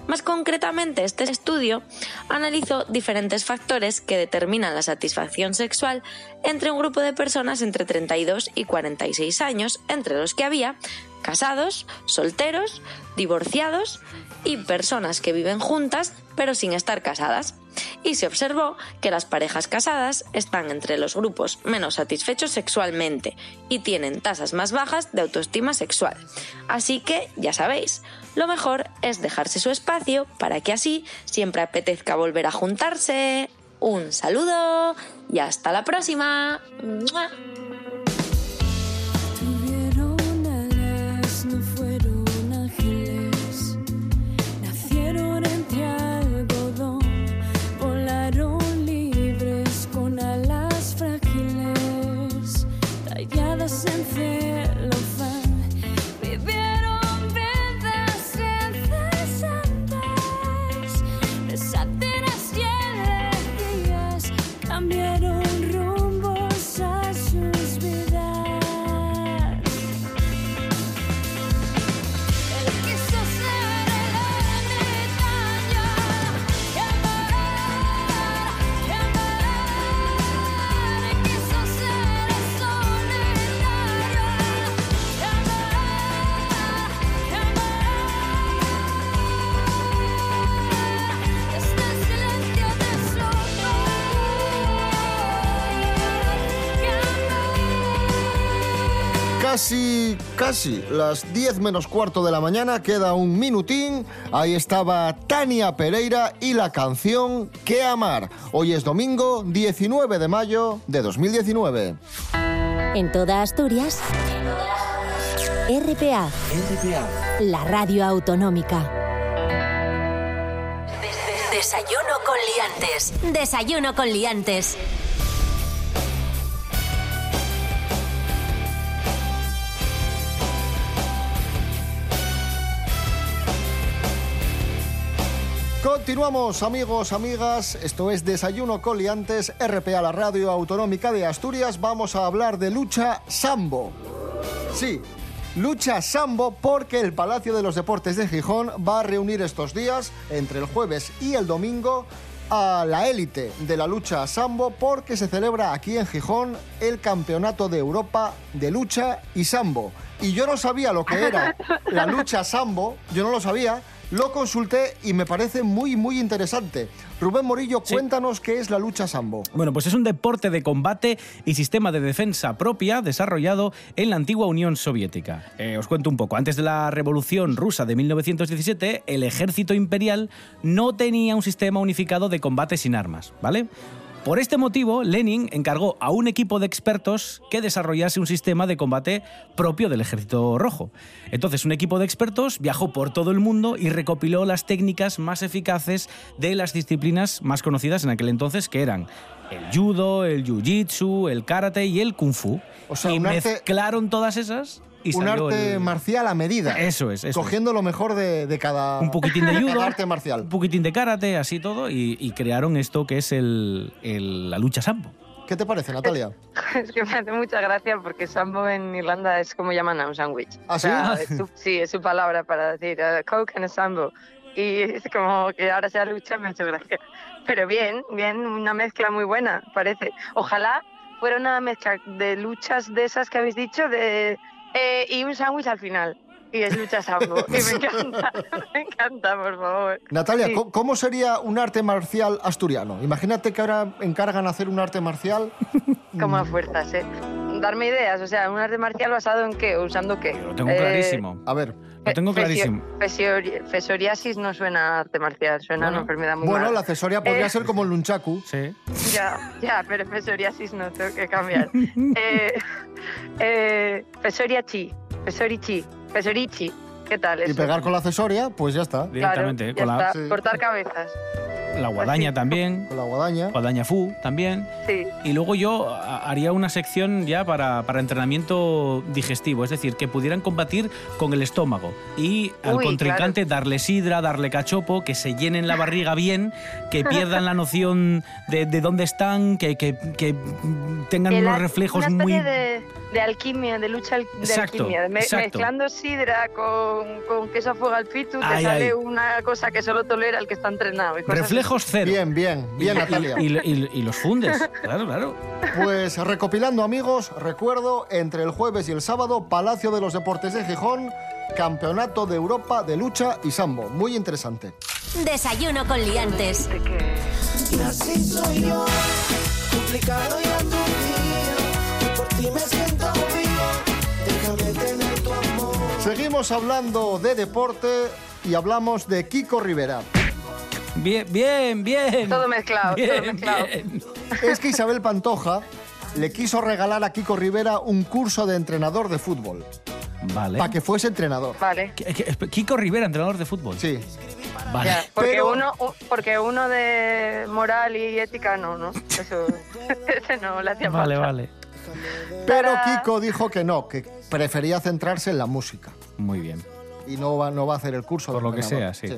Speaker 20: Más concretamente, este estudio analizó diferentes factores que determinan la satisfacción sexual entre un grupo de personas entre 32 y 46 años, entre los que había casados, solteros, divorciados y personas que viven juntas pero sin estar casadas. Y se observó que las parejas casadas están entre los grupos menos satisfechos sexualmente y tienen tasas más bajas de autoestima sexual. Así que, ya sabéis, lo mejor es dejarse su espacio para que así siempre apetezca volver a juntarse. Un saludo y hasta la próxima.
Speaker 2: Casi, casi, las 10 menos cuarto de la mañana, queda un minutín. Ahí estaba Tania Pereira y la canción Que Amar. Hoy es domingo 19 de mayo de 2019.
Speaker 1: En toda Asturias. RPA.
Speaker 17: RPA.
Speaker 1: La radio autonómica. Desayuno con liantes. Desayuno con liantes.
Speaker 2: Continuamos, amigos, amigas. Esto es Desayuno Coliantes, RPA, la radio autonómica de Asturias. Vamos a hablar de lucha sambo. Sí, lucha sambo porque el Palacio de los Deportes de Gijón va a reunir estos días, entre el jueves y el domingo, a la élite de la lucha sambo porque se celebra aquí en Gijón el Campeonato de Europa de Lucha y Sambo. Y yo no sabía lo que era la lucha sambo, yo no lo sabía, Lo consulté y me parece muy, muy interesante. Rubén Morillo, cuéntanos qué es la lucha sambo.
Speaker 4: Bueno, pues es un deporte de combate y sistema de defensa propia desarrollado en la antigua Unión Soviética. Eh, os cuento un poco. Antes de la Revolución Rusa de 1917, el ejército imperial no tenía un sistema unificado de combate sin armas, ¿vale? Por este motivo, Lenin encargó a un equipo de expertos que desarrollase un sistema de combate propio del Ejército Rojo. Entonces, un equipo de expertos viajó por todo el mundo y recopiló las técnicas más eficaces de las disciplinas más conocidas en aquel entonces, que eran el judo, el jiu-jitsu, el karate y el kung fu.
Speaker 2: O sea,
Speaker 4: y
Speaker 2: arte-
Speaker 4: mezclaron todas esas y
Speaker 2: un arte
Speaker 4: el-
Speaker 2: marcial a medida.
Speaker 4: Eso es, eso
Speaker 2: Cogiendo lo mejor de, de cada,
Speaker 4: un poquitín de judo,
Speaker 2: arte marcial.
Speaker 4: un poquitín de karate, así todo, y, y crearon esto que es el- el- la lucha sambo.
Speaker 2: ¿Qué te parece, Natalia?
Speaker 19: Es que me hace mucha gracia porque sambo en Irlanda es como llaman a un sándwich.
Speaker 2: ¿Ah,
Speaker 19: O sea,
Speaker 2: sí?
Speaker 19: es su- sí, es su palabra para decir eh, coke and a sambo. Y es como que ahora sea lucha me ha hecho gracia. Pero bien, bien, una mezcla muy buena, parece. Ojalá fuera una mezcla de luchas de esas que habéis dicho de eh, y un sándwich al final. Y es lucha sambo. Y me encanta, me encanta, por favor.
Speaker 2: Natalia,
Speaker 19: Sí.
Speaker 2: ¿cómo- ¿cómo sería un arte marcial asturiano? Imagínate que ahora encargan hacer un arte marcial.
Speaker 19: Como a fuerzas, ¿eh? Darme ideas, o sea, un arte marcial basado en qué, usando qué.
Speaker 4: Lo tengo
Speaker 19: Eh,
Speaker 4: clarísimo.
Speaker 2: A ver.
Speaker 4: Lo tengo
Speaker 19: fesio-
Speaker 4: clarísimo.
Speaker 19: Fesoriasis no suena a arte marcial, suena a una enfermedad muy
Speaker 2: Bueno, la cesárea podría
Speaker 19: Eh,
Speaker 2: ser como el nunchaku.
Speaker 4: Sí.
Speaker 19: Ya, ya, pero fesoriasis no, tengo que cambiar. eh, eh, fesoriachi, fesorichi, fesorichi, ¿qué tal eso?
Speaker 2: Y pegar con la cesárea, pues ya está.
Speaker 4: Directamente,
Speaker 19: ya
Speaker 4: con la-
Speaker 19: está, cortar cabezas.
Speaker 4: La guadaña también.
Speaker 2: Con la guadaña.
Speaker 4: Guadaña fu también.
Speaker 19: Sí.
Speaker 4: Y luego yo a- haría una sección ya para, para entrenamiento digestivo, es decir, que pudieran combatir con el estómago y al
Speaker 19: Uy,
Speaker 4: contrincante darle sidra, darle cachopo, que se llenen la barriga bien, que pierdan la noción de, de dónde están, que, que- que tengan
Speaker 19: Que
Speaker 4: unos reflejos
Speaker 19: una
Speaker 4: muy...
Speaker 19: especie de, de alquimia, de lucha de
Speaker 4: Exacto,
Speaker 19: alquimia, me-
Speaker 4: exacto.
Speaker 19: mezclando sidra con, con queso a fuego al pitu, te
Speaker 4: Ay,
Speaker 19: sale
Speaker 4: ay.
Speaker 19: una cosa que solo tolera el que está entrenado. y cosas
Speaker 4: Cero.
Speaker 2: Bien, bien, bien,
Speaker 4: Y-
Speaker 2: Natalia.
Speaker 4: Y, y- y los fundes, claro, claro.
Speaker 2: Pues recopilando amigos, recuerdo entre el jueves y el sábado, Palacio de los Deportes de Gijón, Campeonato de Europa de Lucha y Sambo. Muy interesante.
Speaker 1: Desayuno con liantes.
Speaker 16: Y así soy yo, complicado y aturdido. Por ti me siento vivo, déjame tener tu amor.
Speaker 2: Seguimos hablando de deporte y hablamos de Kiko Rivera.
Speaker 4: Bien, bien, bien.
Speaker 19: Todo mezclado, todo mezclado.
Speaker 4: bien.
Speaker 2: Es que Isabel Pantoja le quiso regalar a Kiko Rivera un curso de entrenador de fútbol.
Speaker 4: Vale.
Speaker 2: Para que fuese entrenador.
Speaker 19: Vale.
Speaker 4: Ki- ki- Kiko Rivera, entrenador de fútbol.
Speaker 2: Sí.
Speaker 4: Vale.
Speaker 19: Ya, porque,
Speaker 2: Pero-
Speaker 19: uno, porque uno de moral y ética no, ¿no? Eso, ese no le hacía
Speaker 4: Vale,
Speaker 19: falta.
Speaker 4: vale.
Speaker 2: Pero Kiko dijo que no, que prefería centrarse en la música.
Speaker 4: Muy bien.
Speaker 2: Y no va, no va a hacer el curso
Speaker 4: Por
Speaker 2: de
Speaker 4: lo que sea, sí.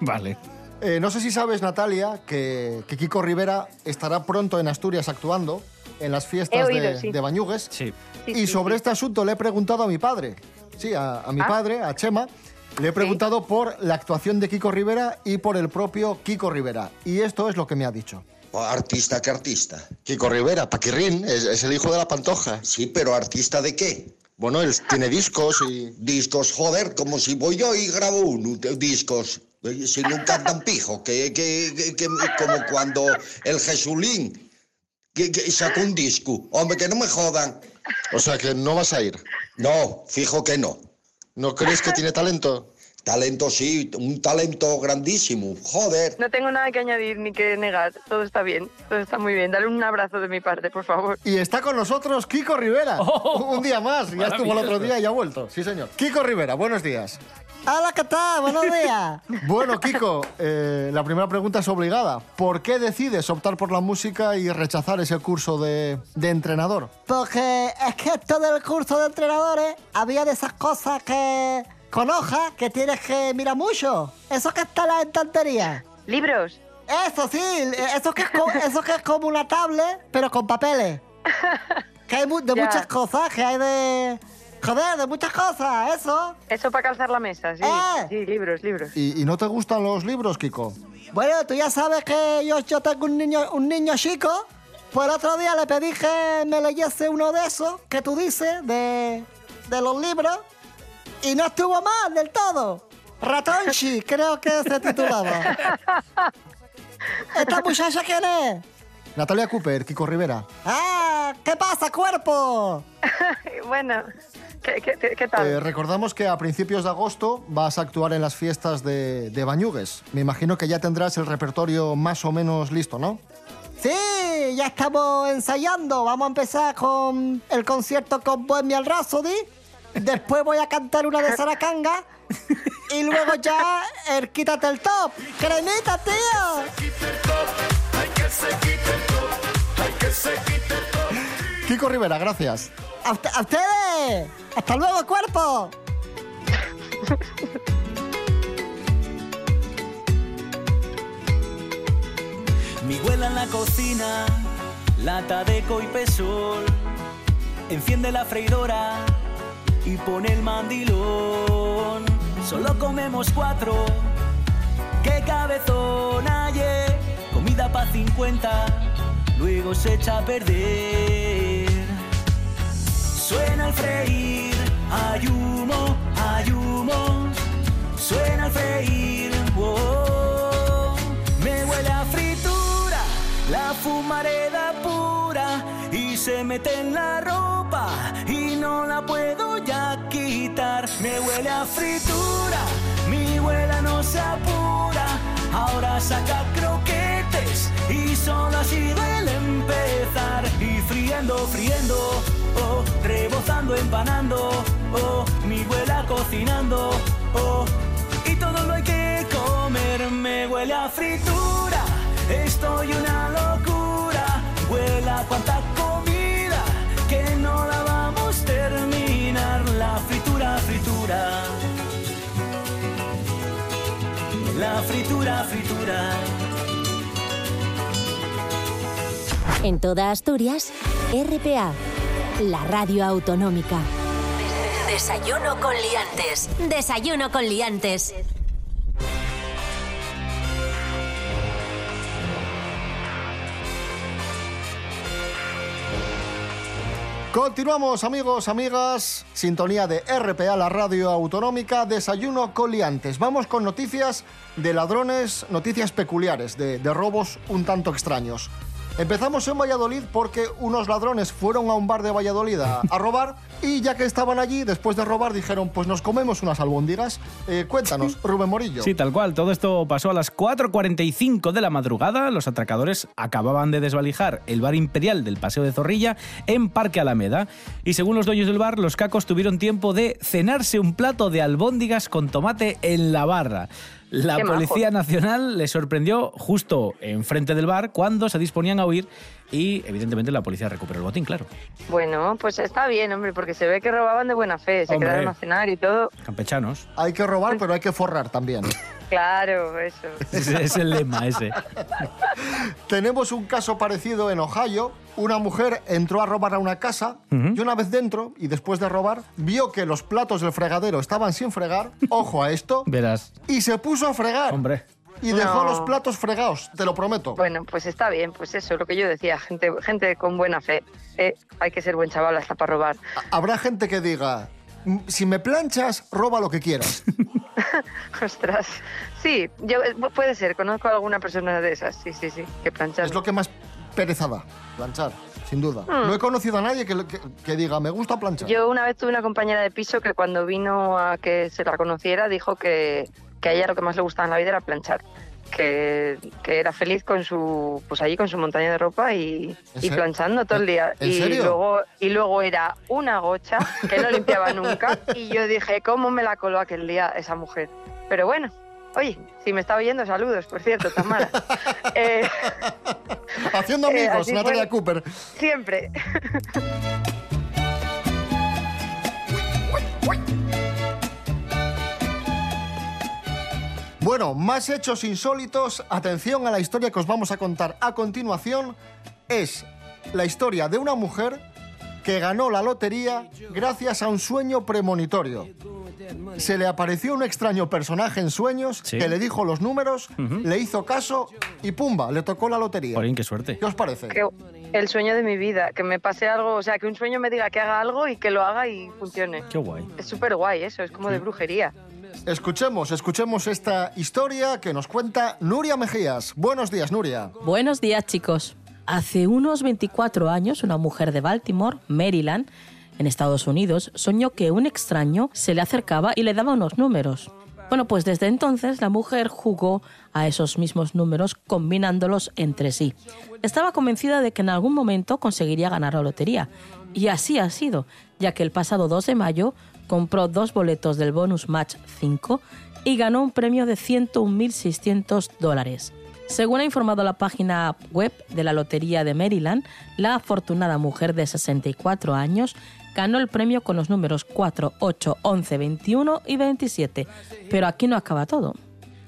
Speaker 4: Vale.
Speaker 2: Eh, no sé si sabes, Natalia, que, que Kiko Rivera estará pronto en Asturias actuando en las fiestas
Speaker 19: oído,
Speaker 2: de,
Speaker 19: sí.
Speaker 2: de Bañugues.
Speaker 4: Sí.
Speaker 19: Sí,
Speaker 2: y
Speaker 19: sí,
Speaker 2: sobre
Speaker 19: sí.
Speaker 2: este asunto le he preguntado a mi padre, sí, a, a mi
Speaker 19: Ah.
Speaker 2: padre, a Chema, le he preguntado por la actuación de Kiko Rivera y por el propio Kiko Rivera. Y esto es lo que me ha dicho.
Speaker 8: Artista que artista.
Speaker 21: Kiko Rivera, Paquirrín, es, es el hijo de la Pantoja.
Speaker 8: Sí, pero artista de qué?
Speaker 21: Bueno, él tiene discos y...
Speaker 8: Discos, joder, como si voy yo y grabo uno, discos. Eh, Si nunca tan pijo, que, que, que- que- como cuando el Jesulín que, que sacó un disco. Hombre, que no me jodan.
Speaker 21: O sea, que no vas a ir.
Speaker 8: No, fijo que no.
Speaker 21: ¿No crees que tiene talento?
Speaker 8: Talento sí, un talento grandísimo. Joder.
Speaker 19: No tengo nada que añadir ni que negar. Todo está bien, todo está muy bien. Dale un abrazo de mi parte, por favor.
Speaker 2: Y está con nosotros Kiko Rivera.
Speaker 4: Oh,
Speaker 2: un día más. Ya estuvo el otro día y ha vuelto. Sí, señor. Kiko Rivera, buenos días.
Speaker 12: Hola, ¿qué tal? Buenos días.
Speaker 2: Bueno, Kiko, eh, la primera pregunta es obligada. ¿Por qué decides optar por la música y rechazar ese curso de, de entrenador?
Speaker 12: Porque es que esto del curso de entrenadores había de esas cosas que con hojas que tienes que mirar mucho. Eso que está en la estantería.
Speaker 19: ¿Libros?
Speaker 12: Eso sí, eso que es, eso que es como una tablet, pero con papeles. Que hay mu- de
Speaker 19: Ya.
Speaker 12: muchas cosas, que hay de... Joder, de muchas cosas, eso.
Speaker 19: Eso para calzar la mesa, sí.
Speaker 12: Eh.
Speaker 19: Sí, libros, libros.
Speaker 2: ¿Y, y no te gustan los libros, Kiko?
Speaker 12: Bueno, tú ya sabes que yo, yo tengo un niño, un niño chico. Pues el otro día le pedí que me leyese uno de esos que tú dices, de, de los libros. Y no estuvo mal del todo. Ratonchi, creo que se titulaba. ¿Esta muchacha quién es?
Speaker 2: Natalia Cooper, Kiko Rivera.
Speaker 12: ¡Ah! ¿Qué pasa, cuerpo?
Speaker 19: bueno, ¿qué, qué, qué tal?
Speaker 2: Eh, recordamos que a principios de agosto vas a actuar en las fiestas de, de Bañugues. Me imagino que ya tendrás el repertorio más o menos listo, ¿no?
Speaker 12: Sí, ya estamos ensayando. Vamos a empezar con el concierto con Bohemian Rhapsody. Después voy a cantar una de Saracanga. Y luego ya el Quítate el Top. ¡Cremita, tío!
Speaker 2: Kiko Rivera, gracias.
Speaker 12: ¡A, usted- a ustedes! ¡Hasta luego, cuerpo!
Speaker 4: Mi abuela en la cocina, lata de y pesol. Enciende la freidora y pone el mandilón. Solo comemos cuatro, qué cabezón ayer. Comida pa' 50, luego se echa a perder. Suena el freír, hay humo, hay humo. Suena el freír, oh, me huele a fritura, la fumareda pura y se mete en la ropa y no la puedo ya quitar. Me huele a fritura, mi abuela no se apura, ahora saca croquetes y solo ha sido el empezar. Y friendo, friendo, oh, rebozando, empanando, oh, mi abuela cocinando, oh, y todo lo hay que comer, me huele a fritura, estoy una locura, huele a cuanta comida que no la vamos a terminar, la fritura, fritura, la fritura, fritura.
Speaker 1: En toda Asturias, RPA, la radio autonómica. Desayuno con liantes. Desayuno con liantes.
Speaker 2: Continuamos, amigos, amigas. Sintonía de RPA, la radio autonómica. Desayuno coliantes. Vamos con noticias de ladrones, noticias peculiares, de, de robos un tanto extraños. Empezamos en Valladolid porque unos ladrones fueron a un bar de Valladolid a, a robar y ya que estaban allí, después de robar, dijeron, pues nos comemos unas albóndigas. Eh, cuéntanos, Rubén Morillo.
Speaker 22: Sí, tal cual. Todo esto pasó a las 4.45 de la madrugada. Los atracadores acababan de desvalijar el bar imperial del Paseo de Zorrilla en Parque Alameda. Y según los dueños del bar, los cacos tuvieron tiempo de cenarse un plato de albóndigas con tomate en la barra. La
Speaker 19: Qué
Speaker 22: Policía. Nacional les sorprendió justo enfrente del bar cuando se disponían a huir y evidentemente la policía recuperó el botín, claro.
Speaker 19: Bueno, pues está bien, hombre, porque se ve que robaban de buena fe, se
Speaker 22: Hombre.
Speaker 19: quedaron a cenar y todo.
Speaker 22: Campechanos.
Speaker 2: Hay que robar, pero hay que forrar también.
Speaker 19: Claro, eso.
Speaker 22: Ese es el lema ese.
Speaker 2: Tenemos un caso parecido en Ohio. Una mujer entró a robar a una casa y una vez dentro, y después de robar, vio que los platos del fregadero estaban sin fregar. Ojo a esto.
Speaker 22: Verás.
Speaker 2: Y se puso a fregar.
Speaker 22: Hombre.
Speaker 2: Y dejó
Speaker 19: No.
Speaker 2: los platos fregados, te lo prometo.
Speaker 19: Bueno, pues está bien, pues eso, lo que yo decía, gente, gente con buena fe. Eh, hay que ser buen chaval hasta para robar.
Speaker 2: Habrá gente que diga, "Mm, si me planchas, roba lo que quieras.
Speaker 19: Ostras. Sí, yo, eh, puede ser, conozco a alguna persona de esas, sí, sí, sí, que planchar.
Speaker 2: Es lo que más pereza da, planchar, sin duda.
Speaker 19: Hmm.
Speaker 2: No he conocido a nadie que, que- que diga, me gusta planchar.
Speaker 19: Yo una vez tuve una compañera de piso que cuando vino a que se la conociera dijo que, que a ella lo que más le gustaba en la vida era planchar. Que, que era feliz con su pues allí con su montaña de ropa y,
Speaker 2: ¿En
Speaker 19: y planchando todo el día
Speaker 2: ¿En
Speaker 19: y
Speaker 2: serio?
Speaker 19: luego y luego era una gocha que no limpiaba nunca y yo dije cómo me la coló aquel día esa mujer pero bueno oye si me está oyendo saludos por cierto Tamara Eh,
Speaker 2: Haciendo
Speaker 19: eh,
Speaker 2: amigos, Natalia
Speaker 19: fue.
Speaker 2: Cooper.
Speaker 19: siempre
Speaker 2: Bueno, más hechos insólitos. Atención a la historia que os vamos a contar a continuación. Es la historia de una mujer que ganó la lotería gracias a un sueño premonitorio. Se le apareció un extraño personaje en sueños
Speaker 22: Sí.
Speaker 2: que le dijo los números, le hizo caso y pumba, le tocó la lotería.
Speaker 22: Jolín, qué suerte.
Speaker 2: ¿Qué os parece?
Speaker 19: que el sueño de mi vida que me pase algo o sea que un sueño me diga que haga algo y que lo haga y funcione
Speaker 22: Qué guay.
Speaker 19: es súper guay eso es como de brujería
Speaker 2: escuchemos, escuchemos esta historia que nos cuenta Nuria Mejías. Buenos días, Nuria.
Speaker 23: Buenos días, chicos. Hace unos 24 años, una mujer de Baltimore, Maryland, en Estados Unidos, soñó que un extraño se le acercaba y le daba unos números. Bueno, pues desde entonces la mujer jugó a esos mismos números combinándolos entre sí. Estaba convencida de que en algún momento conseguiría ganar la lotería. Y así ha sido, ya que el pasado 2 de mayo compró dos boletos del Bonus Match 5 y ganó un premio de 101.600 dólares. Según ha informado la página web de la Lotería de Maryland, la afortunada mujer de 64 años ganó el premio con los números 4, 8, 11, 21 y 27. Pero aquí no acaba todo.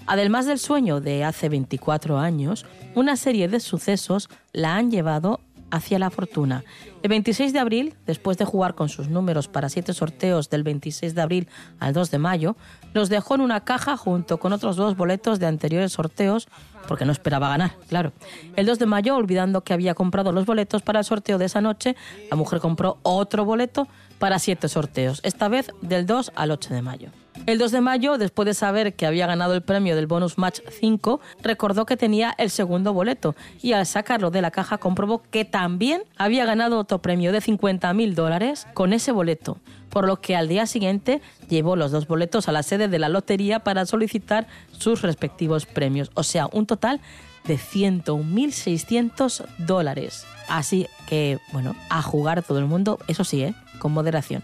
Speaker 23: Además del sueño de hace 24 años, una serie de sucesos la han llevado hacia la fortuna. El 26 de abril, después de jugar con sus números para siete sorteos del 26 de abril al 2 de mayo, los dejó en una caja junto con otros dos boletos de anteriores sorteos porque no esperaba ganar, claro. El 2 de mayo, olvidando que había comprado los boletos para el sorteo de esa noche, la mujer compró otro boleto para siete sorteos, esta vez del 2 al 8 de mayo. El 2 de mayo, después de saber que había ganado el premio del Bonus Match 5, recordó que tenía el segundo boleto y al sacarlo de la caja comprobó que también había ganado otro premio de 50.000 dólares con ese boleto, por lo que al día siguiente llevó los dos boletos a la sede de la lotería para solicitar sus respectivos premios, o sea, un total de 101.600 dólares. Así que, bueno, a jugar todo el mundo, eso sí, ¿eh? con moderación.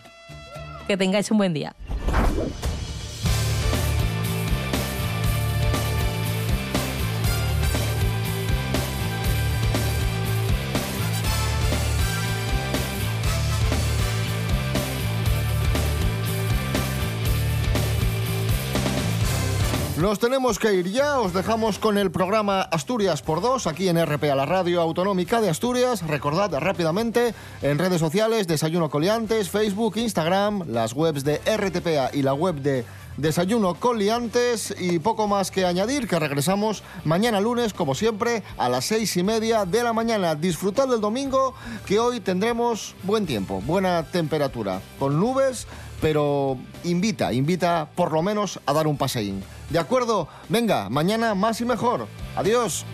Speaker 23: Que tengáis un buen día.
Speaker 2: Nos tenemos que ir ya, os dejamos con el programa Asturias por dos, aquí en RPA, la radio autonómica de Asturias. Recordad rápidamente en redes sociales, Desayuno Coliantes, Facebook, Instagram, las webs de RTPA y la web de Desayuno Coliantes y poco más que añadir, que regresamos mañana lunes, como siempre, a las seis y media de la mañana. Disfrutad del domingo, que hoy tendremos buen tiempo, buena temperatura, con nubes, pero invita, invita por lo menos a dar un paseín. ¿De acuerdo? Venga, mañana más y mejor. Adiós.